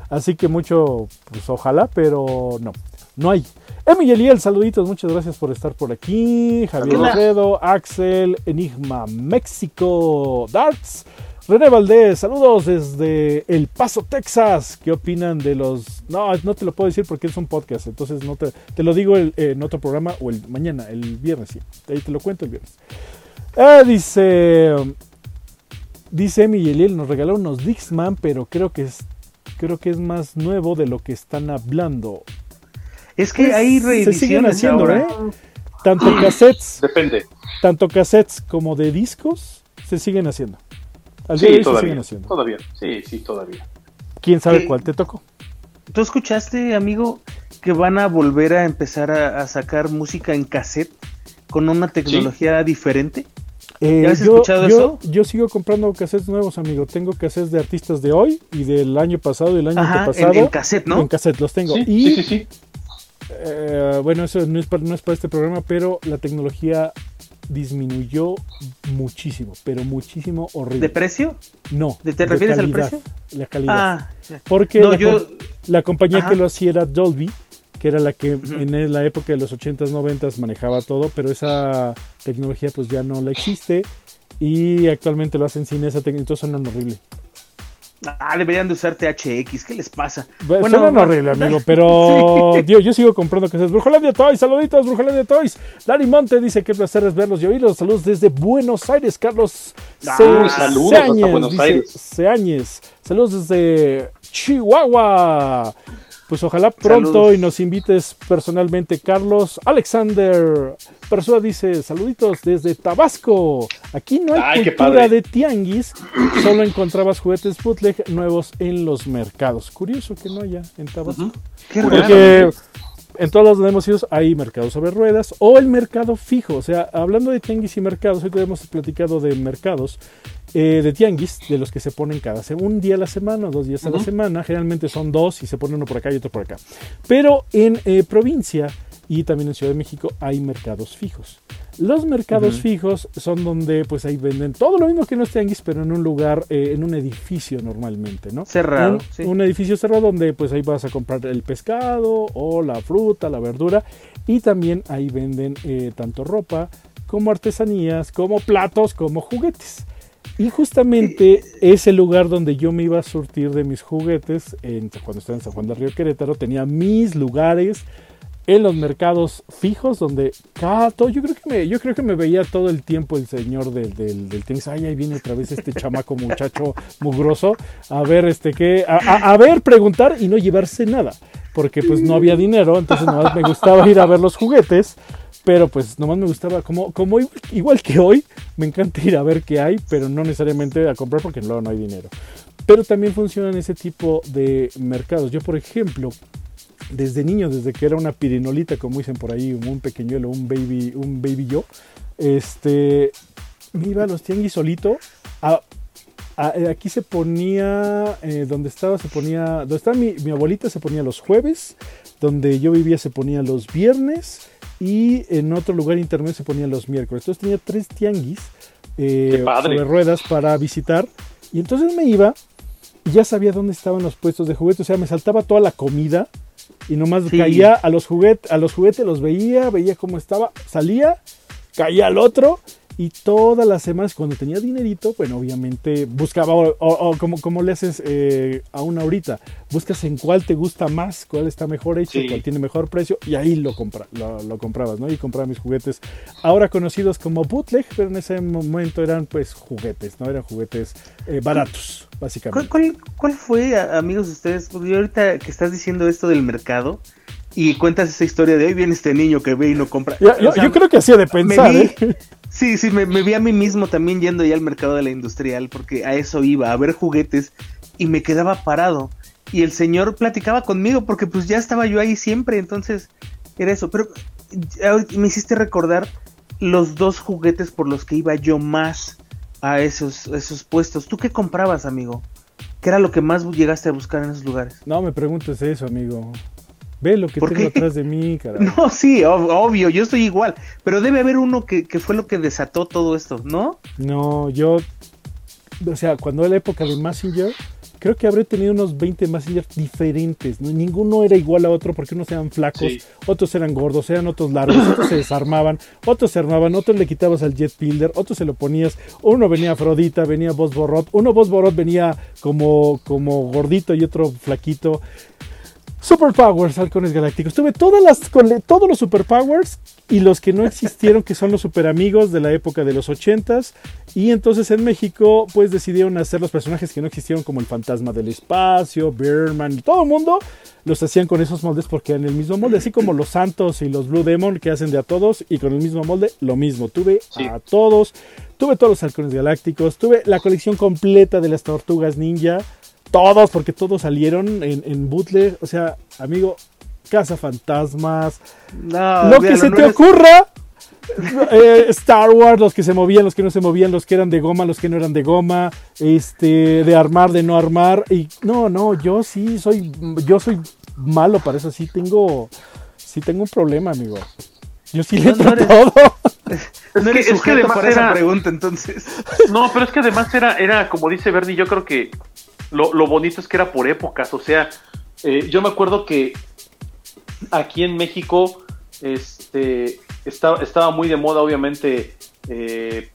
Así que mucho, pues ojalá, pero no. No hay. Emi Yeliel, saluditos, muchas gracias por estar por aquí. Javier. Orredo, Axel, Enigma México, Darts. René Valdés, saludos desde El Paso, Texas. ¿Qué opinan de los.? No, no te lo puedo decir porque es un podcast, entonces no te, te lo digo el- en otro programa o el mañana, el viernes, sí. Ahí te lo cuento el viernes. Ah, dice. Dice Emi Yeliel, nos regaló unos Dixman, pero creo que es. Creo que es más nuevo de lo que están hablando. Es que Pues, hay se reediciones siguen haciendo, ahora. ¿eh? Tanto cassettes, Depende. tanto cassettes como de discos se siguen haciendo. Al día de Sí, se siguen todavía. haciendo. Todavía. Sí, sí, todavía. ¿Quién sabe ¿Qué? cuál te tocó? ¿Tú escuchaste, amigo, que van a volver a empezar a, a sacar música en cassette con una tecnología diferente? Eh, ¿Ya has yo, escuchado yo, eso? yo sigo comprando cassettes nuevos, amigo. Tengo cassettes de artistas de hoy y del año pasado y el año Ajá, en, antepasado. en cassette, ¿no? En cassette los tengo. Sí, y sí, sí, sí. Eh, bueno, eso no es, para, no es para este programa, pero la tecnología disminuyó muchísimo, pero muchísimo horrible. ¿De precio? no. ¿De- te de refieres al precio? La calidad. Ah. Porque No, la, yo- com- la compañía Ajá. que lo hacía era Dolby, que era la que en la época de los 80s, 90s manejaba todo, pero esa tecnología pues ya no la existe y actualmente lo hacen sin esa tecnología, entonces suenan horrible. Ah, deberían de usar THX, ¿qué les pasa? Bueno, suenan bueno, horrible, amigo, [LAUGHS] pero Sí. tío, yo sigo comprando cosas. Brujolandia Toys, saluditos, Brujolandia Toys. Larry Monte dice que placer es verlos y oírlos. Saludos desde Buenos Aires, Carlos. Ah, saludos hasta Buenos dice Aires. Saludos desde Chihuahua. Pues ojalá pronto Saludos. y nos invites personalmente, Carlos. Alexander Persua dice, saluditos desde Tabasco. Aquí no hay Ay, qué cultura padre. de tianguis, [CLEARS THROAT] solo encontrabas juguetes bootleg nuevos en los mercados. Curioso que no haya en Tabasco. Raro. Porque en todos los donde hemos ido hay mercados sobre ruedas o el mercado fijo. O sea, hablando de tianguis y mercados, hoy hemos platicado de mercados, eh, de tianguis, de los que se ponen cada un día a la semana, dos días a la semana. Generalmente son dos y se pone uno por acá y otro por acá. Pero en eh, provincia y también en Ciudad de México hay mercados fijos. Los mercados fijos son donde pues ahí venden todo lo mismo que en los tianguis, pero en un lugar, eh, en un edificio normalmente, ¿no? Cerrado, Un, sí. un edificio cerrado donde pues ahí vas a comprar el pescado o la fruta, la verdura y también ahí venden eh, tanto ropa como artesanías, como platos, como juguetes. Y justamente ese lugar donde yo me iba a surtir de mis juguetes, en, cuando estaba en San Juan del Río Querétaro, tenía mis lugares en los mercados fijos donde todo, yo creo que me, yo creo que me veía todo el tiempo el señor del, del, del tenis, ay, ahí viene otra vez este chamaco muchacho mugroso, a ver este qué, a ver, preguntar y no llevarse nada, porque pues no había dinero, entonces nomás me gustaba ir a ver los juguetes, pero pues nomás me gustaba, como, como igual, igual que hoy, me encanta ir a ver qué hay, pero no necesariamente a comprar porque luego no hay dinero. Pero también funcionan ese tipo de mercados. Yo, por ejemplo, desde niño, desde que era una pirinolita, como dicen por ahí, un pequeñuelo, un baby, un baby yo, este, me iba a los tianguis solito. a- a- eh, aquí se ponía, eh, donde estaba, se ponía, donde estaba mi, mi abuelita se ponía los jueves, donde yo vivía se ponía los viernes y en otro lugar intermedio se ponía los miércoles. Entonces tenía tres tianguis eh, sobre ruedas para visitar y entonces me iba y ya sabía dónde estaban los puestos de juguetes, o sea, me saltaba toda la comida y nomás Sí. caía a los juguetes, a los juguetes los veía, veía cómo estaba, salía, caía al otro y todas las semanas cuando tenía dinerito, bueno, obviamente buscaba o, o- o como, como le haces eh, a una ahorita, buscas en cuál te gusta más, cuál está mejor hecho, Sí. cuál tiene mejor precio y ahí lo, compra, lo, lo comprabas, ¿no? Y compraba mis juguetes, ahora conocidos como bootleg, pero en ese momento eran pues juguetes, ¿no? Eran juguetes eh, baratos, ¿Cuál, básicamente. cuál, cuál fue, amigos, ustedes? Porque yo ahorita que estás diciendo esto del mercado y cuentas esa historia de hoy viene este niño que ve y no compra. Yo, yo- O sea, yo creo que hacía de me pensar, vi- ¿eh? Sí, sí, me, vi a mí mismo también yendo ya al mercado de la industrial porque a eso iba, a ver juguetes y me quedaba parado. Y el señor platicaba conmigo porque pues ya estaba yo ahí siempre, entonces era eso. Pero me hiciste recordar los dos juguetes por los que iba yo más a esos, esos puestos. ¿Tú qué comprabas, amigo? ¿Qué era lo que más llegaste a buscar en esos lugares? No me preguntes eso, amigo. Ve lo que ¿Por tengo qué? atrás de mí, caray. [LAUGHS] No, sí, ob- obvio, yo estoy igual, pero debe haber uno que, que fue lo que desató todo esto, ¿no? No, yo, o sea, cuando era la época de Messenger, creo que habré tenido unos 20 Massinger diferentes. Ninguno era igual a otro porque unos eran flacos, otros eran gordos, eran otros largos, otros se desarmaban, otros se armaban, otros le quitabas al Jet Builder, otros se lo ponías. Uno venía Afrodita, venía Boss Borrot, uno Boss Borrot venía como, como gordito y otro flaquito. Superpowers, halcones galácticos. Tuve todas las, todos los superpowers y los que no existieron, que son los super amigos de la época de los ochentas. Y entonces en México, pues decidieron hacer los personajes que no existieron, como el fantasma del espacio, Birdman y todo el mundo. Los hacían con esos moldes porque en el mismo molde, así como los Santos y los Blue Demon que hacen de a todos y con el mismo molde, lo mismo. Tuve a todos, tuve todos los halcones galácticos, tuve la colección completa de las tortugas ninja todos, porque todos salieron en, en bootleg. O sea, amigo, Casa Fantasmas. lo que se te ocurra. Eh, Star Wars, los que se movían, los que no se movían, los que eran de goma, los que no eran de goma, este, de armar, de no armar. Y no, no, yo sí soy, yo soy malo para eso. Sí tengo, sí tengo un problema, amigo. Yo sí le no, todo. [LAUGHS] [LAUGHS] Es, que, es que además era, pregunta, entonces. No, pero es que además era, era como dice Bernie, yo creo que lo, bonito es que era por épocas, o sea, eh, yo me acuerdo que aquí en México este, estaba, estaba muy de moda, obviamente, eh,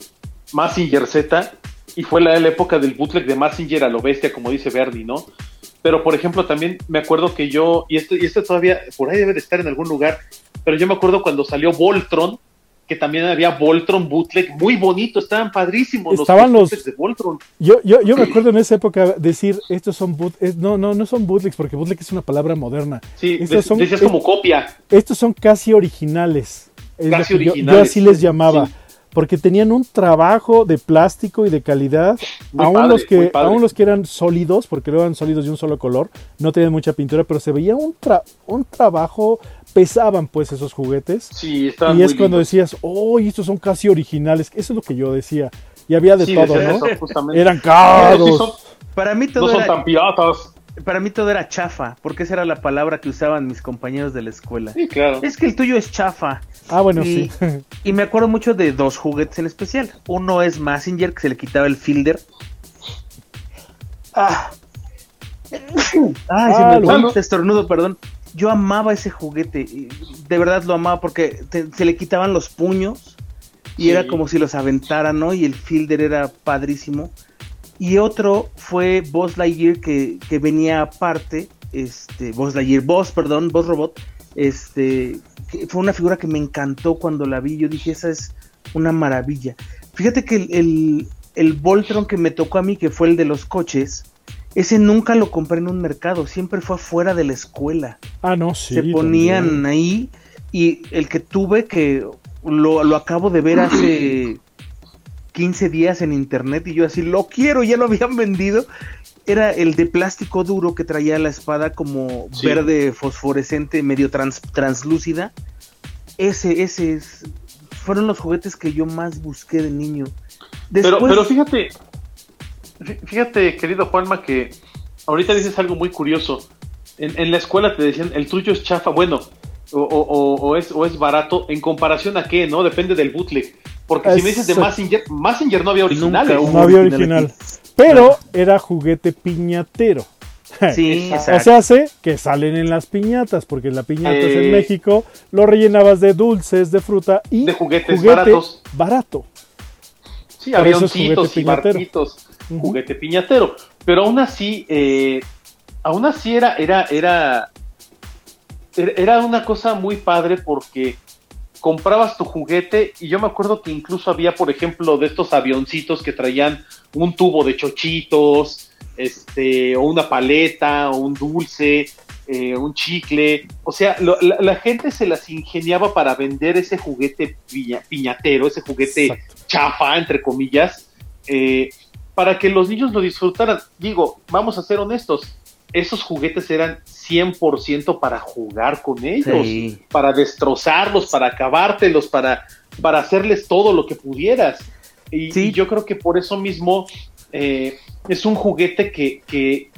Massinger Z, y fue la, época del bootleg de Massinger a lo bestia, como dice Bernie, ¿no? Pero, por ejemplo, también me acuerdo que yo, y esto, y esto todavía, por ahí debe de estar en algún lugar, pero yo me acuerdo cuando salió Voltron, que también había Voltron bootleg, muy bonito, estaban padrísimos estaban los, de Voltron. Yo, yo, yo me acuerdo en esa época decir, estos son bootlegs, no, no, no son bootlegs, porque bootleg es una palabra moderna. Sí, estos son, decías como copia. Estos son casi originales. casi originales. Yo, así les llamaba. Porque tenían un trabajo de plástico y de calidad. aún, los que, aún los que eran sólidos, porque eran sólidos de un solo color, no tenían mucha pintura, pero se veía un, un trabajo pesaban pues esos juguetes. Sí, Y es cuando decías, oh, estos son casi originales. Eso es lo que yo decía. Y había de todo, ¿no? Eran caros. para mí todo no son tan piratas. Para mí todo era chafa, porque esa era la palabra que usaban mis compañeros de la escuela. Sí, claro. Es que el tuyo es chafa. Ah, bueno, sí. y me acuerdo mucho de dos juguetes en especial. Uno es Massinger, que se le quitaba el fielder. Ah. Ah, se me estornudo, perdón yo amaba ese juguete, de verdad lo amaba porque se le quitaban los puños y era como si los aventara, ¿no? Y el fielder era padrísimo. Y otro fue Boss Lightyear que, que venía aparte, este, Boss Lightyear, Boss, perdón, Boss Robot, este, fue una figura que me encantó cuando la vi, yo dije, esa es una maravilla. Fíjate que el, el, el Voltron que me tocó a mí, que fue el de los coches, ese nunca lo compré en un mercado, siempre fue afuera de la escuela. Ah, no, sí. Se ponían ahí y el que tuve que lo, lo, acabo de ver hace [CLEARS THROAT] 15 días en internet y yo así lo quiero, ya lo habían vendido. Era el de plástico duro que traía la espada como verde fosforescente, medio translúcida. Ese, ese es, fueron los juguetes que yo más busqué de niño. pero, pero fíjate, Fíjate, querido Juanma, que ahorita dices algo muy curioso. En, la escuela te decían, el tuyo es chafa, bueno, o, es, o es barato, ¿en comparación a qué? ¿No? Depende del bootleg. Porque si me dices de Massinger, Massinger no había originales. no había original. Pero era juguete piñatero. Sí, [LAUGHS] o sea, hace que salen en las piñatas, porque en la piñata en eh, México lo rellenabas de dulces, de fruta y de juguetes baratos. Barato. Sí, avioncitos y barquitos juguete piñatero. Pero aún así, eh, aún así era, era, era, era una cosa muy padre porque comprabas tu juguete y yo me acuerdo que incluso había, por ejemplo, de estos avioncitos que traían un tubo de chochitos, este, o una paleta, o un dulce, eh, un chicle. O sea, la, gente se las ingeniaba para vender ese juguete piñatero, ese juguete chafa, entre comillas. Eh, para que los niños lo disfrutaran. Digo, vamos a ser honestos, esos juguetes eran 100% para jugar con ellos, para destrozarlos, para acabártelos, para, para hacerles todo lo que pudieras. Y, yo creo que por eso mismo eh, es un juguete que, que,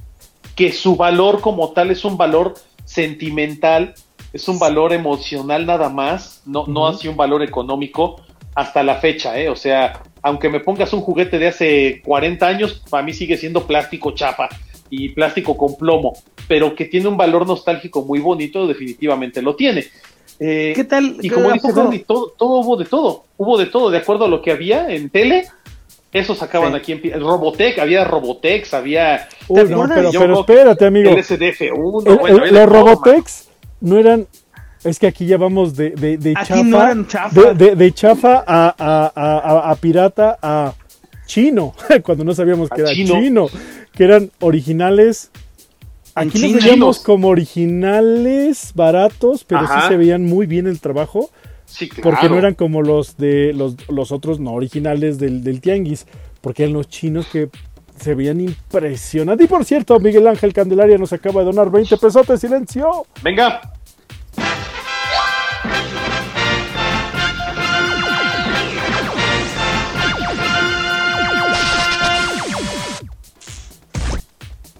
que su valor como tal es un valor sentimental, es un valor emocional nada más, no, no así un valor económico hasta la fecha, ¿eh? O sea, aunque me pongas un juguete de hace 40 años, para mí sigue siendo plástico chapa. y plástico con plomo, pero que tiene un valor nostálgico muy bonito, definitivamente lo tiene. Eh, ¿Qué tal? Y como dice Bernie, todo, todo, hubo de todo, hubo de todo, de acuerdo a lo que había en tele, eso sacaban aquí en Robotech, había Robotex, había. Uy, no, pero, pero, espérate, amigo. El SDF1. bueno, los Robotex no eran. Es que aquí ya vamos de, de, de chafa. No chafa. De, de, chafa a, a, a, a, pirata a chino. [LAUGHS] Cuando no sabíamos que era chino. Que eran originales. Aquí los veíamos como originales, baratos, pero sí se veían muy bien el trabajo. Porque no eran como los de los, los otros no originales del, del, tianguis, porque eran los chinos que se veían impresionantes. Y por cierto, Miguel Ángel Candelaria nos acaba de donar 20 pesos de silencio. Venga.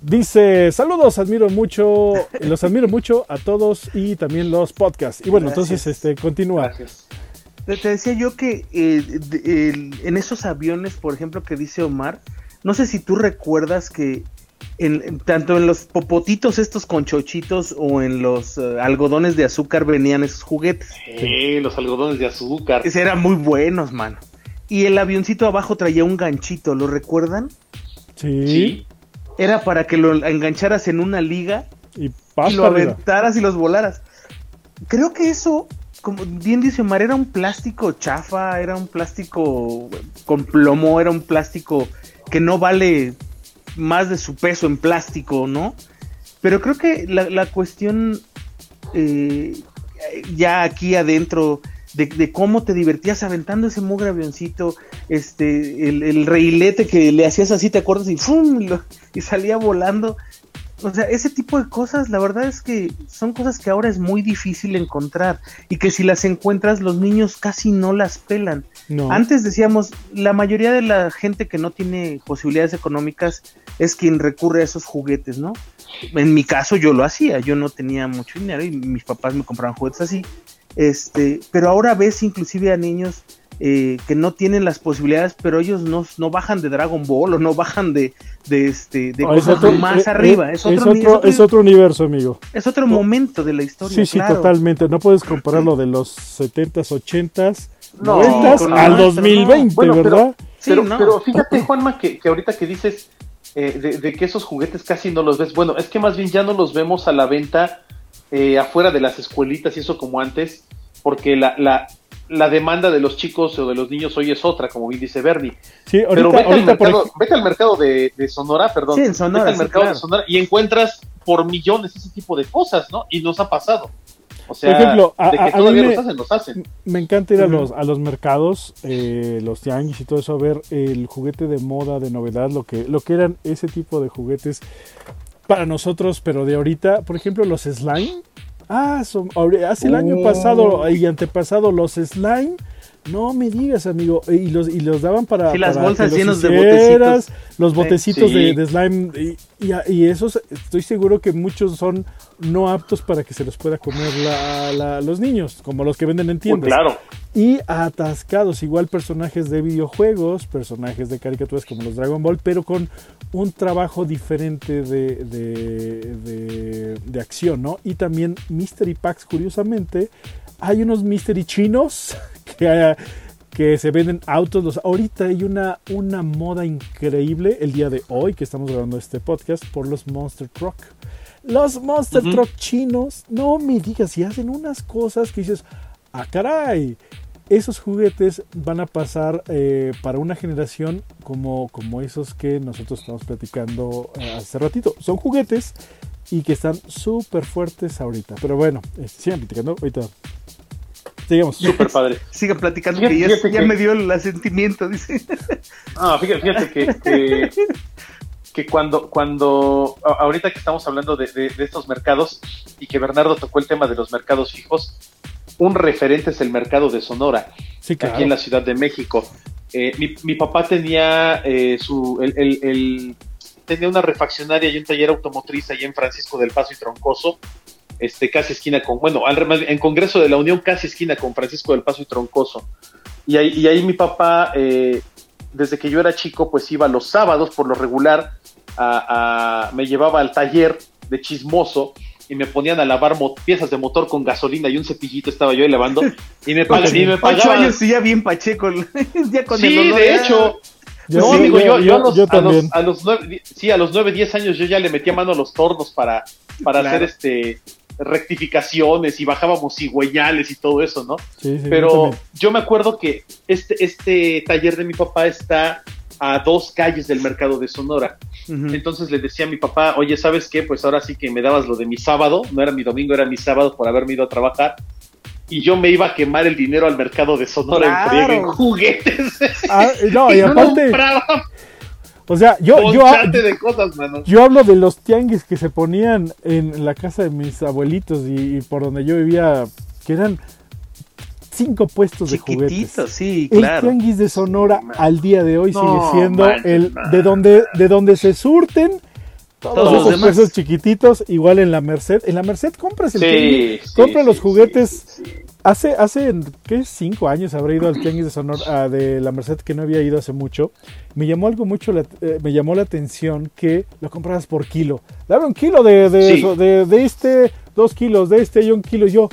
Dice, saludos, admiro mucho, los admiro mucho a todos y también los podcasts. Y bueno, entonces este continúa. Te, decía yo que eh, en esos aviones, por ejemplo, que dice Omar, no sé si tú recuerdas que en, tanto en los popotitos estos con chochitos o en los eh, algodones de azúcar venían esos juguetes. Sí, los algodones de azúcar. Esos eran muy buenos, mano. Y el avioncito abajo traía un ganchito, ¿lo recuerdan? sí era para que lo engancharas en una liga y, lo aventaras y los volaras. Creo que eso, como bien dice Omar, era un plástico chafa, era un plástico con plomo, era un plástico que no vale más de su peso en plástico, ¿no? Pero creo que la, cuestión eh, ya aquí adentro de, cómo te divertías aventando ese mugre avioncito, este, el, el reilete que le hacías así, ¿te acuerdas? Y ¡fum! y salía volando. O sea, ese tipo de cosas, la verdad es que son cosas que ahora es muy difícil encontrar y que si las encuentras los niños casi no las pelan. Antes decíamos, la mayoría de la gente que no tiene posibilidades económicas es quien recurre a esos juguetes, ¿no? En mi caso yo lo hacía, yo no tenía mucho dinero y mis papás me compraban juguetes así. Este, pero ahora ves inclusive a niños eh, que no tienen las posibilidades, pero ellos no, no, bajan de Dragon Ball o no bajan de, de este de cosas más eh, arriba. Es, otro, es, otro, universo, amigo. Es otro momento de la historia. Sí, sí, totalmente. No puedes compararlo de los 70s, 80s, 90s al 2020, ¿verdad? Pero, pero, fíjate, Juanma, que, que ahorita que dices eh, de, de, que esos juguetes casi no los ves. Bueno, es que más bien ya no los vemos a la venta eh, afuera de las escuelitas y eso como antes, porque la, la, la, demanda de los chicos o de los niños hoy es otra, como bien dice Bernie. Sí, ahorita, Pero vete, al mercado, vete, al mercado, de, de Sonora, perdón. Sí, en Sonora, vete al mercado de Sonora y encuentras por millones ese tipo de cosas, ¿no? Y nos ha pasado. O sea, por ejemplo, a, de que todavía me, los hacen, los hacen. Me encanta ir a los, a los mercados, eh, los tianguis y todo eso, a ver el juguete de moda, de novedad, lo que, lo que eran ese tipo de juguetes para nosotros, pero de ahorita, por ejemplo, los slime. Ah, son, hace el año pasado y antepasado los slime no me digas, amigo. Y los, y los daban para. Sí, las bolsas llenas de botecitos. Los botecitos de, slime. Y, y, esos estoy seguro que muchos son no aptos para que se los pueda comer la, los niños, como los que venden en tiendas. claro. Y atascados, igual personajes de videojuegos, personajes de caricaturas como los Dragon Ball, pero con un trabajo diferente de, de, de, de acción, ¿no? Y también Mystery Packs, curiosamente, hay unos mystery chinos que, [LAUGHS] que se venden autos. Los, ahorita hay una, una moda increíble el día de hoy que estamos grabando este podcast por los Monster Truck. Los Monster Truck chinos, no me digas, si hacen unas cosas que dices, ah, caray. Esos juguetes van a pasar eh, para una generación como, como esos que nosotros estamos platicando eh, hace ratito. Son juguetes y que están súper fuertes ahorita. Pero bueno, eh, sigan platicando. Ahorita Sigamos. Súper [LAUGHS] padre. Siga platicando que ya, me dio el asentimiento, dice. Ah, fíjate, fíjate que, que, cuando, cuando, ahorita que estamos hablando de, estos mercados y que Bernardo tocó el tema de los mercados fijos, un referente es el mercado de Sonora, aquí en la Ciudad de México. Eh, mi, papá tenía eh, su, el, tenía una refaccionaria y un taller automotriz allí en Francisco del Paso y Troncoso este, casi esquina con, bueno, en Congreso de la Unión, casi esquina con Francisco del Paso y Troncoso. Y ahí, y ahí mi papá, eh, desde que yo era chico, pues iba los sábados por lo regular a- a- me llevaba al taller de chismoso y me ponían a lavar piezas de motor con gasolina y un cepillito estaba yo ahí lavando y me, [LAUGHS] pag- y me Ocho pagaban. años y ya bien pacheco. [LAUGHS] ya con el Sí, olor, de ya- hecho. Yo no, sí, amigo, yo- yo, yo, yo- a, los, yo a, los, también. a los nueve, sí, a los 9, 10 años yo ya le metía mano a los tornos para, para Claro. hacer este rectificaciones y bajábamos cigüeñales y todo eso, ¿no? Sí, Pero yo me acuerdo que este, este taller de mi papá está a dos calles del mercado de Sonora. Entonces le decía a mi papá, oye, ¿sabes qué? Pues ahora sí que me dabas lo de mi sábado, no era mi domingo, era mi sábado por haberme ido a trabajar. Y yo me iba a quemar el dinero al mercado de Sonora en Claro. friega, en juguetes. Ah, no, y [LAUGHS] aparte, compraba o sea, yo, yo, ponchate de cosas, mano. yo hablo de los tianguis que se ponían en la casa de mis abuelitos y, y por donde yo vivía, que eran cinco puestos de juguetes. Sí, El tianguis de Sonora al día de hoy No, sigue siendo el man. de donde de donde se surten todos, esos demás. puestos chiquititos, igual en la Merced. En la Merced compras el Sí, tianguis, sí, compra sí, los sí, juguetes. Hace, hace, ¿qué? Cinco años habré ido al tianguis de Sonora, ah, de la Merced, que no había ido hace mucho. Me llamó algo mucho, la- eh, me llamó la atención que lo comprabas por kilo. Dame un kilo de, de, Sí. eso, de, de este, dos kilos, de este y un kilo. Y yo,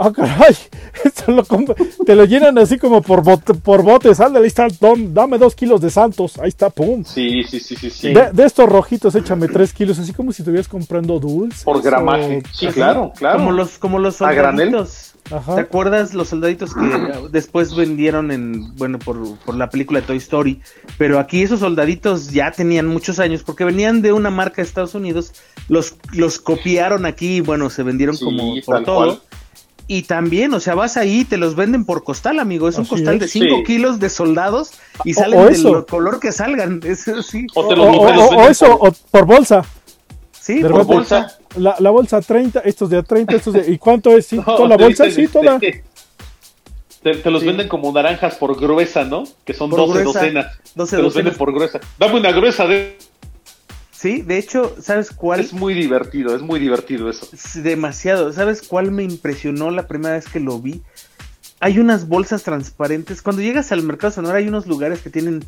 ah, caray, [LAUGHS] esto lo compro- te lo llenan así como por, bote, por botes. Ándale, ahí está, don- dame dos kilos de Santos. Ahí está, pum. Sí, sí, sí, sí, sí. De, de estos rojitos, échame tres kilos, así como si estuvieras comprando dulces. Por gramaje. o- Sí, Así, claro, claro. Como los, como los ¿A granel? soldaditos. Ajá. ¿Te acuerdas los soldaditos que [CLEARS THROAT] después vendieron en, bueno, por, por la película de Toy Story? Pero aquí esos soldaditos ya tenían muchos años porque venían de una marca de Estados Unidos, los, los copiaron aquí y bueno, se vendieron Sí, como por todo. cual. Y también, o sea, vas ahí y te los venden por costal, amigo. Es un Así costal es. de 5 Sí. kilos de soldados y O- salen o del color que salgan. [LAUGHS] Eso sí. O te los- o- te eso, por- o por bolsa. Sí, De por repente, bolsa. La, la bolsa 30, estos de a 30, estos de. ¿Y cuánto es? ¿Sí? [LAUGHS] No, ¿Toda la te bolsa? dicen, Sí, toda. [LAUGHS] Te, te los Sí. venden como naranjas por gruesa, ¿no? Que son Por 12 gruesa, docenas. 12 te los venden por gruesa. Dame una gruesa de... Sí, de hecho, ¿sabes cuál? Es muy divertido, es muy divertido eso. Es demasiado. ¿Sabes cuál me impresionó la primera vez que lo vi? Hay unas bolsas transparentes. Cuando llegas al mercado sonora hay unos lugares que tienen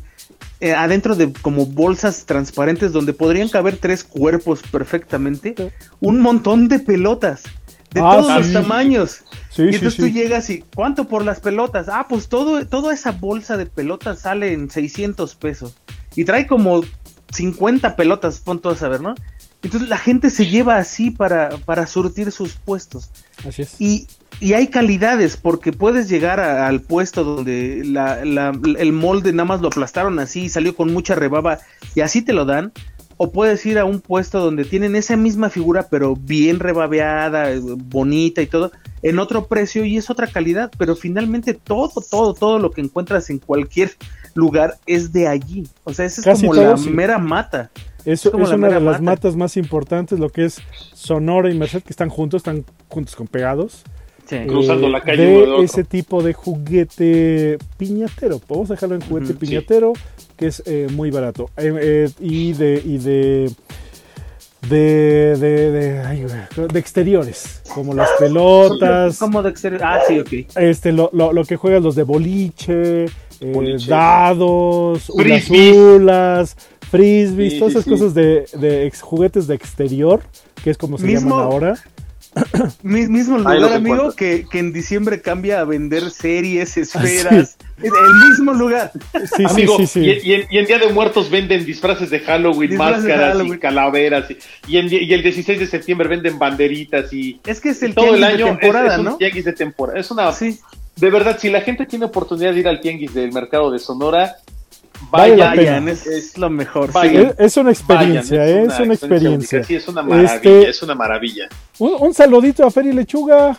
eh, adentro de como bolsas transparentes donde podrían caber tres cuerpos perfectamente. Sí. Un montón de pelotas. De Ah, todos los sí. tamaños. Sí, y sí, entonces tú sí. llegas y ¿cuánto por las pelotas? Ah, pues todo, toda esa bolsa de pelotas sale en 600 pesos. Y trae como 50 pelotas, pon todas a ver, ¿no? Entonces la gente se lleva así para, para surtir sus puestos. Así es. Y, y hay calidades, porque puedes llegar a- al puesto donde la- la- el molde nada más lo aplastaron así y salió con mucha rebaba y así te lo dan. O puedes ir a un puesto donde tienen esa misma figura, pero bien rebabeada, bonita y todo, en otro precio y es otra calidad. Pero finalmente todo, todo, todo lo que encuentras en cualquier lugar es de allí. O sea, esa es Casi como todo, la sí. mera mata. Eso es la una de las mata. matas más importantes, lo que es Sonora y Merced, que están juntos, están juntos con pegados. Sí. Cruzando Eh, la calle uno de otro. ese tipo de juguete piñatero. Vamos a dejarlo en juguete piñatero, que es eh, muy barato. Eh, eh, y de. Y de de, de, de, ay, de exteriores, como las pelotas, Como de exterior. Ah, sí, ok. este, lo, lo, lo que juegas los de boliche, eh, dados, unas Frisbees. frisbees, Sí, todas esas sí. cosas de, de ex- juguetes de exterior, que es como se Mismo- llaman ahora. Mi- mismo lugar, amigo, que, que en diciembre cambia a vender series, [LAUGHS] esferas. El mismo lugar. Sí, Amigo, sí, sí, sí. Y, y en, y en Día de Muertos venden disfraces de Halloween, Disfraces de máscaras Halloween. y calaveras. Y, y, en- y el 16 de septiembre venden banderitas y Es que es el todo el año de temporada, es, es un ¿no? tianguis de temporada. Es una, Sí. De verdad, si la gente tiene oportunidad de ir al tianguis del mercado de Sonora, Vale vayan. es, es lo mejor. Vayan. Es, es una experiencia, vayan, ¿eh? es una experiencia. única. Sí, es una maravilla, Este- es una maravilla. Un, un saludito a Feri Lechuga.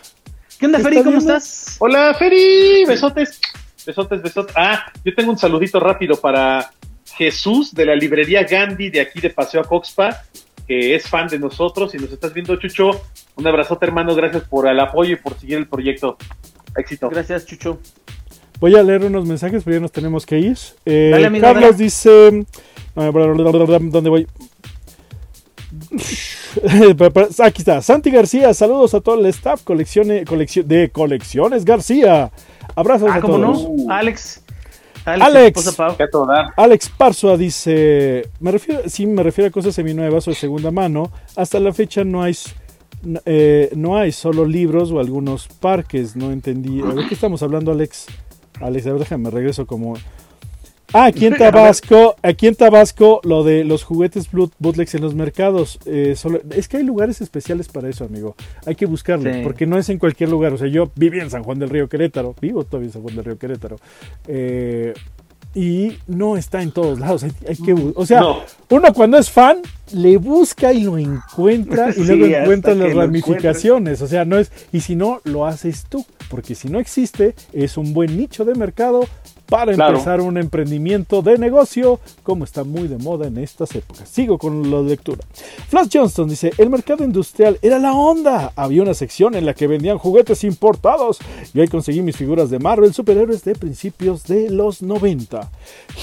¿Qué onda, ¿Está Feri? ¿Cómo viendo? estás? Hola, Feri, besotes. Besotes, besotes. Ah, yo tengo un saludito rápido para Jesús de la librería Gandhi de aquí de Paseo a Coxpa, que es fan de nosotros y nos estás viendo, Chucho. Un abrazote, hermano. Gracias por el apoyo y por seguir el proyecto. Éxito. Gracias, Chucho. Voy a leer unos mensajes, pero ya nos tenemos que ir. Eh, Dale, amigo, Carlos dale. dice. ¿Dónde voy? [LAUGHS] Aquí está. Santi García, saludos a todo el staff coleccione, coleccio- de Colecciones García. Abrazos Ah, a ¿cómo todos. no? Alex. Alex, Alex Parsua dice, me refiero, sí, me refiero a cosas seminuevas o de segunda mano. Hasta la fecha no hay, eh, no hay solo libros o algunos parques. No entendí. ¿De qué estamos hablando, Alex? Alex, a ver, déjame, regreso como Ah, aquí en Tabasco, aquí en Tabasco, lo de los juguetes bootlegs en los mercados. Eh, es que hay lugares especiales para eso, amigo. Hay que buscarlo, porque no es en cualquier lugar. O sea, yo viví en San Juan del Río Querétaro, vivo todavía en San Juan del Río Querétaro. Eh, y no está en todos lados. Hay, que, o sea, uno cuando es fan le busca y lo encuentra [LAUGHS] y luego encuentra las ramificaciones. O sea, no es y si no lo haces tú, porque si no existe es un buen nicho de mercado para empezar un emprendimiento de negocio, como está muy de moda en estas épocas. Sigo con la lectura. Flash Johnston dice, el mercado industrial era la onda. Había una sección en la que vendían juguetes importados y ahí conseguí mis figuras de Marvel, superhéroes de principios de los 90.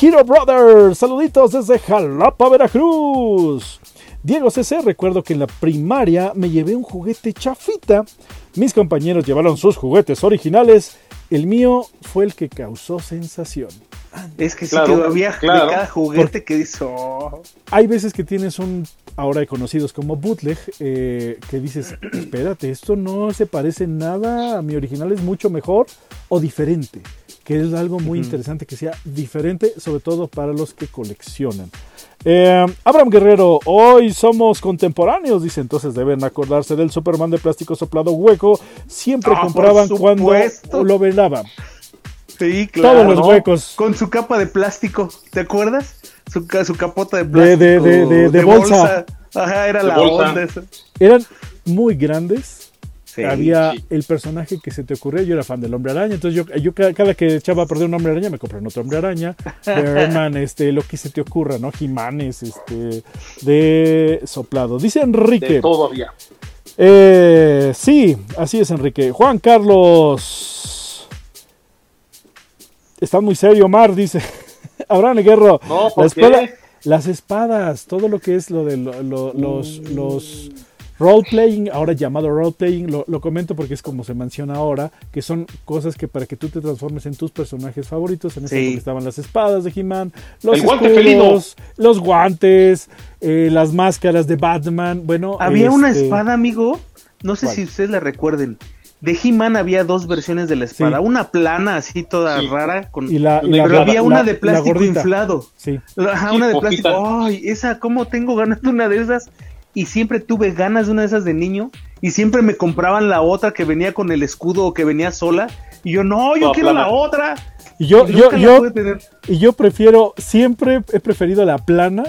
Hero Brothers, saluditos desde Jalapa, Veracruz. Diego CC, recuerdo que en la primaria me llevé un juguete chafita. Mis compañeros llevaron sus juguetes originales el mío fue el que causó sensación. Es que sí, había cada juguete que hizo. Hay veces que tienes un, ahora hay conocidos como bootleg, eh, que dices, [CLEARS THROAT] espérate, esto no se parece nada a mi original, es mucho mejor o diferente que es algo muy interesante que sea diferente, sobre todo para los que coleccionan. Eh, Abraham Guerrero, hoy somos contemporáneos, dice, entonces deben acordarse del Superman de plástico soplado hueco, siempre ah, compraban cuando lo velaban. Sí, claro. Todos los huecos. Con su capa de plástico, ¿te acuerdas? Su, su capota de plástico. De, de, bolsa. Ajá, era la onda Eran muy grandes había el personaje que se te ocurrió, yo era fan del hombre araña, entonces yo, yo cada que echaba a perder un hombre araña me compré otro hombre araña, [LAUGHS] Herman, este, lo que se te ocurra, ¿no? Jimanes, este, de soplado. Dice Enrique. De todo había. Eh, sí, así es Enrique. Juan Carlos. Está muy serio, Mar, dice. [LAUGHS] Abraham Guerro. No, ¿por las espadas, todo lo que es lo de los, los Role playing, ahora llamado role playing, lo, comento porque es como se menciona ahora, que son cosas que para que tú te transformes en tus personajes favoritos, en este estaban las espadas de He-Man, los escudos, los guantes, eh, las máscaras de Batman, bueno. Había una este, espada, amigo, no sé si ustedes la recuerden. De He-Man había dos versiones de la espada, una plana así toda rara, con, y la, pero había una de plástico inflado. Sí. Ajá, una de plástico. Ay, esa, ¿cómo tengo ganas de una de esas? Y siempre tuve ganas de una de esas de niño y siempre me compraban la otra que venía con el escudo o que venía sola y yo no, yo quiero la otra. Y yo, yo, yo, y yo prefiero, siempre he preferido la plana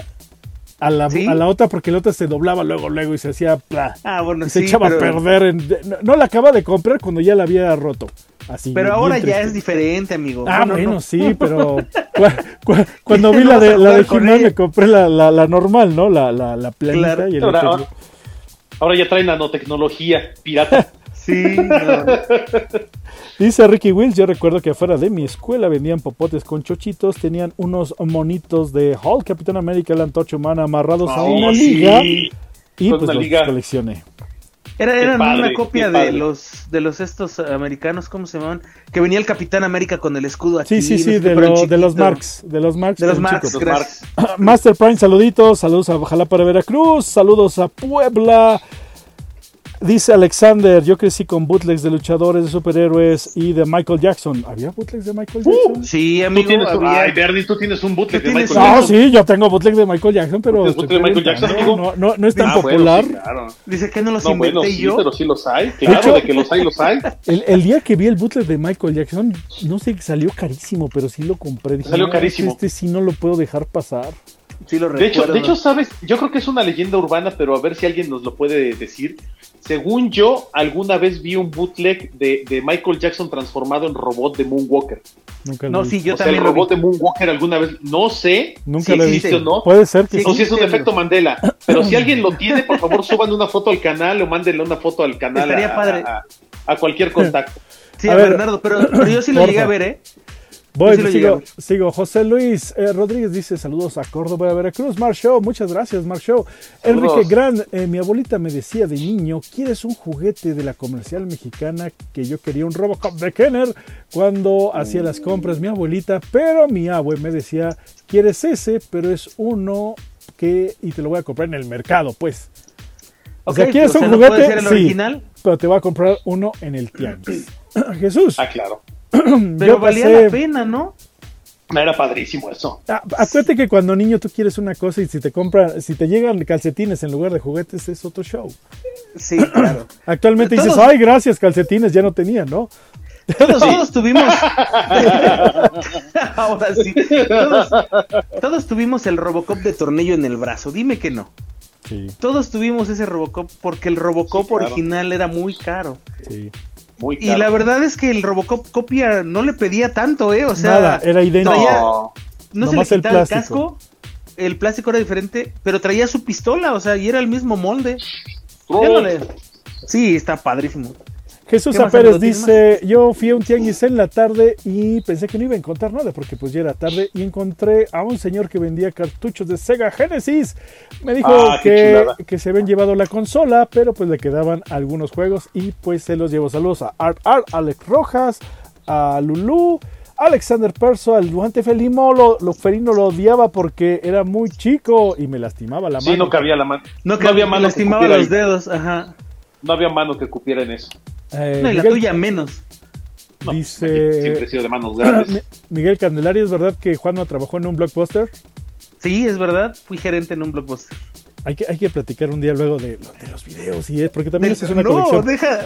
a la, a la otra porque la otra se doblaba luego, luego y se hacía pla. Ah, bueno, se echaba a perder. no, la acaba de comprar cuando ya la había roto. Así, pero ahora ya es diferente, amigo. Ah, bueno, sí, [LAUGHS] pero cuando vi la de, la de me compré la, la, normal, ¿no? La, la, la planita y el ahora, ahora, ya traen nanotecnología pirata. [LAUGHS] sí. Dice Ricky Wills, yo recuerdo que afuera de mi escuela vendían popotes con chochitos, tenían unos monitos de Hulk, Capitán América, la antorcha humana amarrados a una liga y pues los coleccioné. Era, eran una copia de los de los estos americanos, ¿cómo se llamaban? Que venía el Capitán América con el escudo aquí. Sí, sí, sí, de, de, los Marks, de los Marks. De los Marks, [CLEARS THROAT] Master Prime, saluditos, saludos a Ojalá para Veracruz, saludos a Puebla, Dice Alexander, yo crecí con bootlegs de luchadores, de superhéroes y de Michael Jackson. ¿Había bootlegs de Michael Jackson? Uh, sí, amigo. ¿Tú tienes, Ay, Bernie, tú tienes un bootleg de Michael Jackson. No, sí, yo tengo bootleg de Michael Jackson, pero... De Michael Jackson, no, no, no, es tan ah, popular. claro. Dice que no los no, inventé bueno, yo. Sí, pero sí los hay. Claro, de, hecho, de que los hay, los hay. El, el, día que vi el bootleg de Michael Jackson, no sé, salió carísimo, pero sí lo compré. Dije, salió carísimo. Este sí no lo puedo dejar pasar. Sí lo de, hecho, de hecho, sabes, yo creo que es una leyenda urbana, pero a ver si alguien nos lo puede decir. Según yo, alguna vez vi un bootleg de, de Michael Jackson transformado en robot de Moonwalker. Nunca no, sí, yo o también. Sea, el robot de Moonwalker alguna vez, no sé Nunca si lo existe o no. Puede ser que O si es un efecto Mandela. Pero si alguien lo tiene, por favor, [LAUGHS] suban una foto al canal o mándenle una foto al canal. Estaría a, padre. A, cualquier contacto. Sí, a, Bernardo, pero, pero, yo sí lo llegué a ver, ¿eh? Voy, sí sigo. José Luis eh, Rodríguez dice saludos a Córdoba, a Veracruz. Mar Show, muchas gracias, Mar Show. Saludos. Enrique Gran, eh, mi abuelita me decía de niño, ¿quieres un juguete de la comercial mexicana? Que yo quería un Robocop de Kenner cuando hacía las compras mi abuelita, pero mi abue me decía, ¿quieres ese? Pero es uno que, y te lo voy a comprar en el mercado, pues. O sea, ¿quieres un ¿no juguete? puede ser el Sí, original? pero te voy a comprar uno en el [CLEARS THROAT] tianguis. [CLEARS THROAT] Jesús, Ah, claro. [CLEARS THROAT] Pero yo valía pasé- la pena, ¿no? Era padrísimo eso. Ah, acuérdate que cuando niño tú quieres una cosa y si te compran, si te llegan calcetines en lugar de juguetes es otro show. Sí, claro. [CLEARS THROAT] Actualmente Todos- dices, ay, gracias, calcetines ya no tenía, ¿no? Todos, [LAUGHS] todos tuvimos. [LAUGHS] Ahora sí. Todos, todos tuvimos el Robocop de tornillo en el brazo. Dime que no. Sí, Todos tuvimos ese Robocop porque el Robocop Sí, claro. original era muy caro. sí. Muy Y la verdad es que el Robocop copia no le pedía tanto, ¿eh? O sea, Nada, era idéntico. traía- No. no se le el quitaba el, plástico. casco. El plástico era diferente, pero traía su pistola, o sea, y era el mismo molde. Sí, está padrísimo. Jesús ¿Qué más, Pérez dice, yo fui a un tianguis en la tarde y pensé que no iba a encontrar nada porque pues ya era tarde y encontré a un señor que vendía cartuchos de Sega Genesis. Me dijo Ah, que, se habían llevado la consola, pero pues le quedaban algunos juegos y pues se los llevo. Saludos a Art Art, Alex Rojas, a Lulu, Alexander Perso, al guante felino lo, lo felino lo odiaba porque era muy chico y me lastimaba la mano. Sí, no cabía la mano. No, No, que había mano lastimaba los ahí. dedos, ajá. No había mano que cupiera en eso. Eh, No, y la Miguel- tuya menos. No, Dice- Siempre he sido de manos grandes. [CLEARS THROAT] Miguel Candelario, ¿es verdad que Juanma trabajó en un blockbuster? Sí, es verdad. Fui gerente en un blockbuster. Hay que, hay que platicar un día luego de, de los videos, y es, porque también De- eso es una no, colección. deja,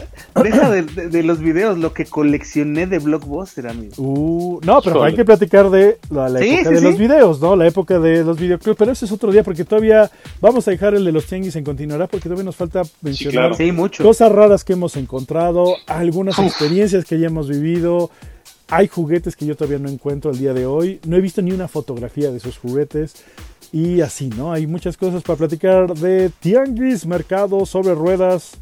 deja de, de- de los videos, lo que coleccioné de blockbuster, amigo. Uh, no, pero hay que platicar de la, la Sí, época sí, de sí. los videos, ¿no? La época de los videoclubs, pero ese es otro día porque todavía vamos a dejar el de los tianguis en continuará porque todavía nos falta mencionar claro. Sí, mucho. cosas raras que hemos encontrado, algunas experiencias que ya hemos vivido. Hay juguetes que yo todavía no encuentro al día de hoy. No he visto ni una fotografía de esos juguetes. Y así, ¿no? Hay muchas cosas para platicar de tianguis, mercado sobre ruedas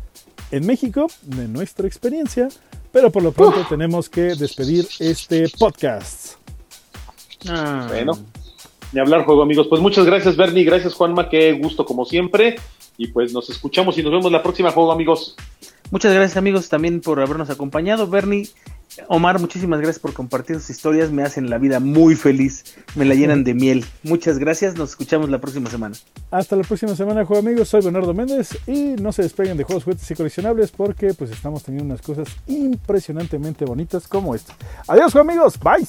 en México, de nuestra experiencia. Pero por lo pronto tenemos que despedir este podcast. Ah. Bueno, ni hablar juego, amigos. Pues muchas gracias, Bernie. Gracias, Juanma. Qué gusto, como siempre. Y pues nos escuchamos y nos vemos la próxima juego, amigos. Muchas gracias, amigos, también por habernos acompañado. Bernie, Omar, muchísimas gracias por compartir sus historias. Me hacen la vida muy feliz. Me la llenan de miel. Muchas gracias. Nos escuchamos la próxima semana. Hasta la próxima semana, juego amigos. Soy Bernardo Méndez y no se despeguen de juegos, juguetes y coleccionables porque pues estamos teniendo unas cosas impresionantemente bonitas como esta. Adiós, juego amigos. Bye.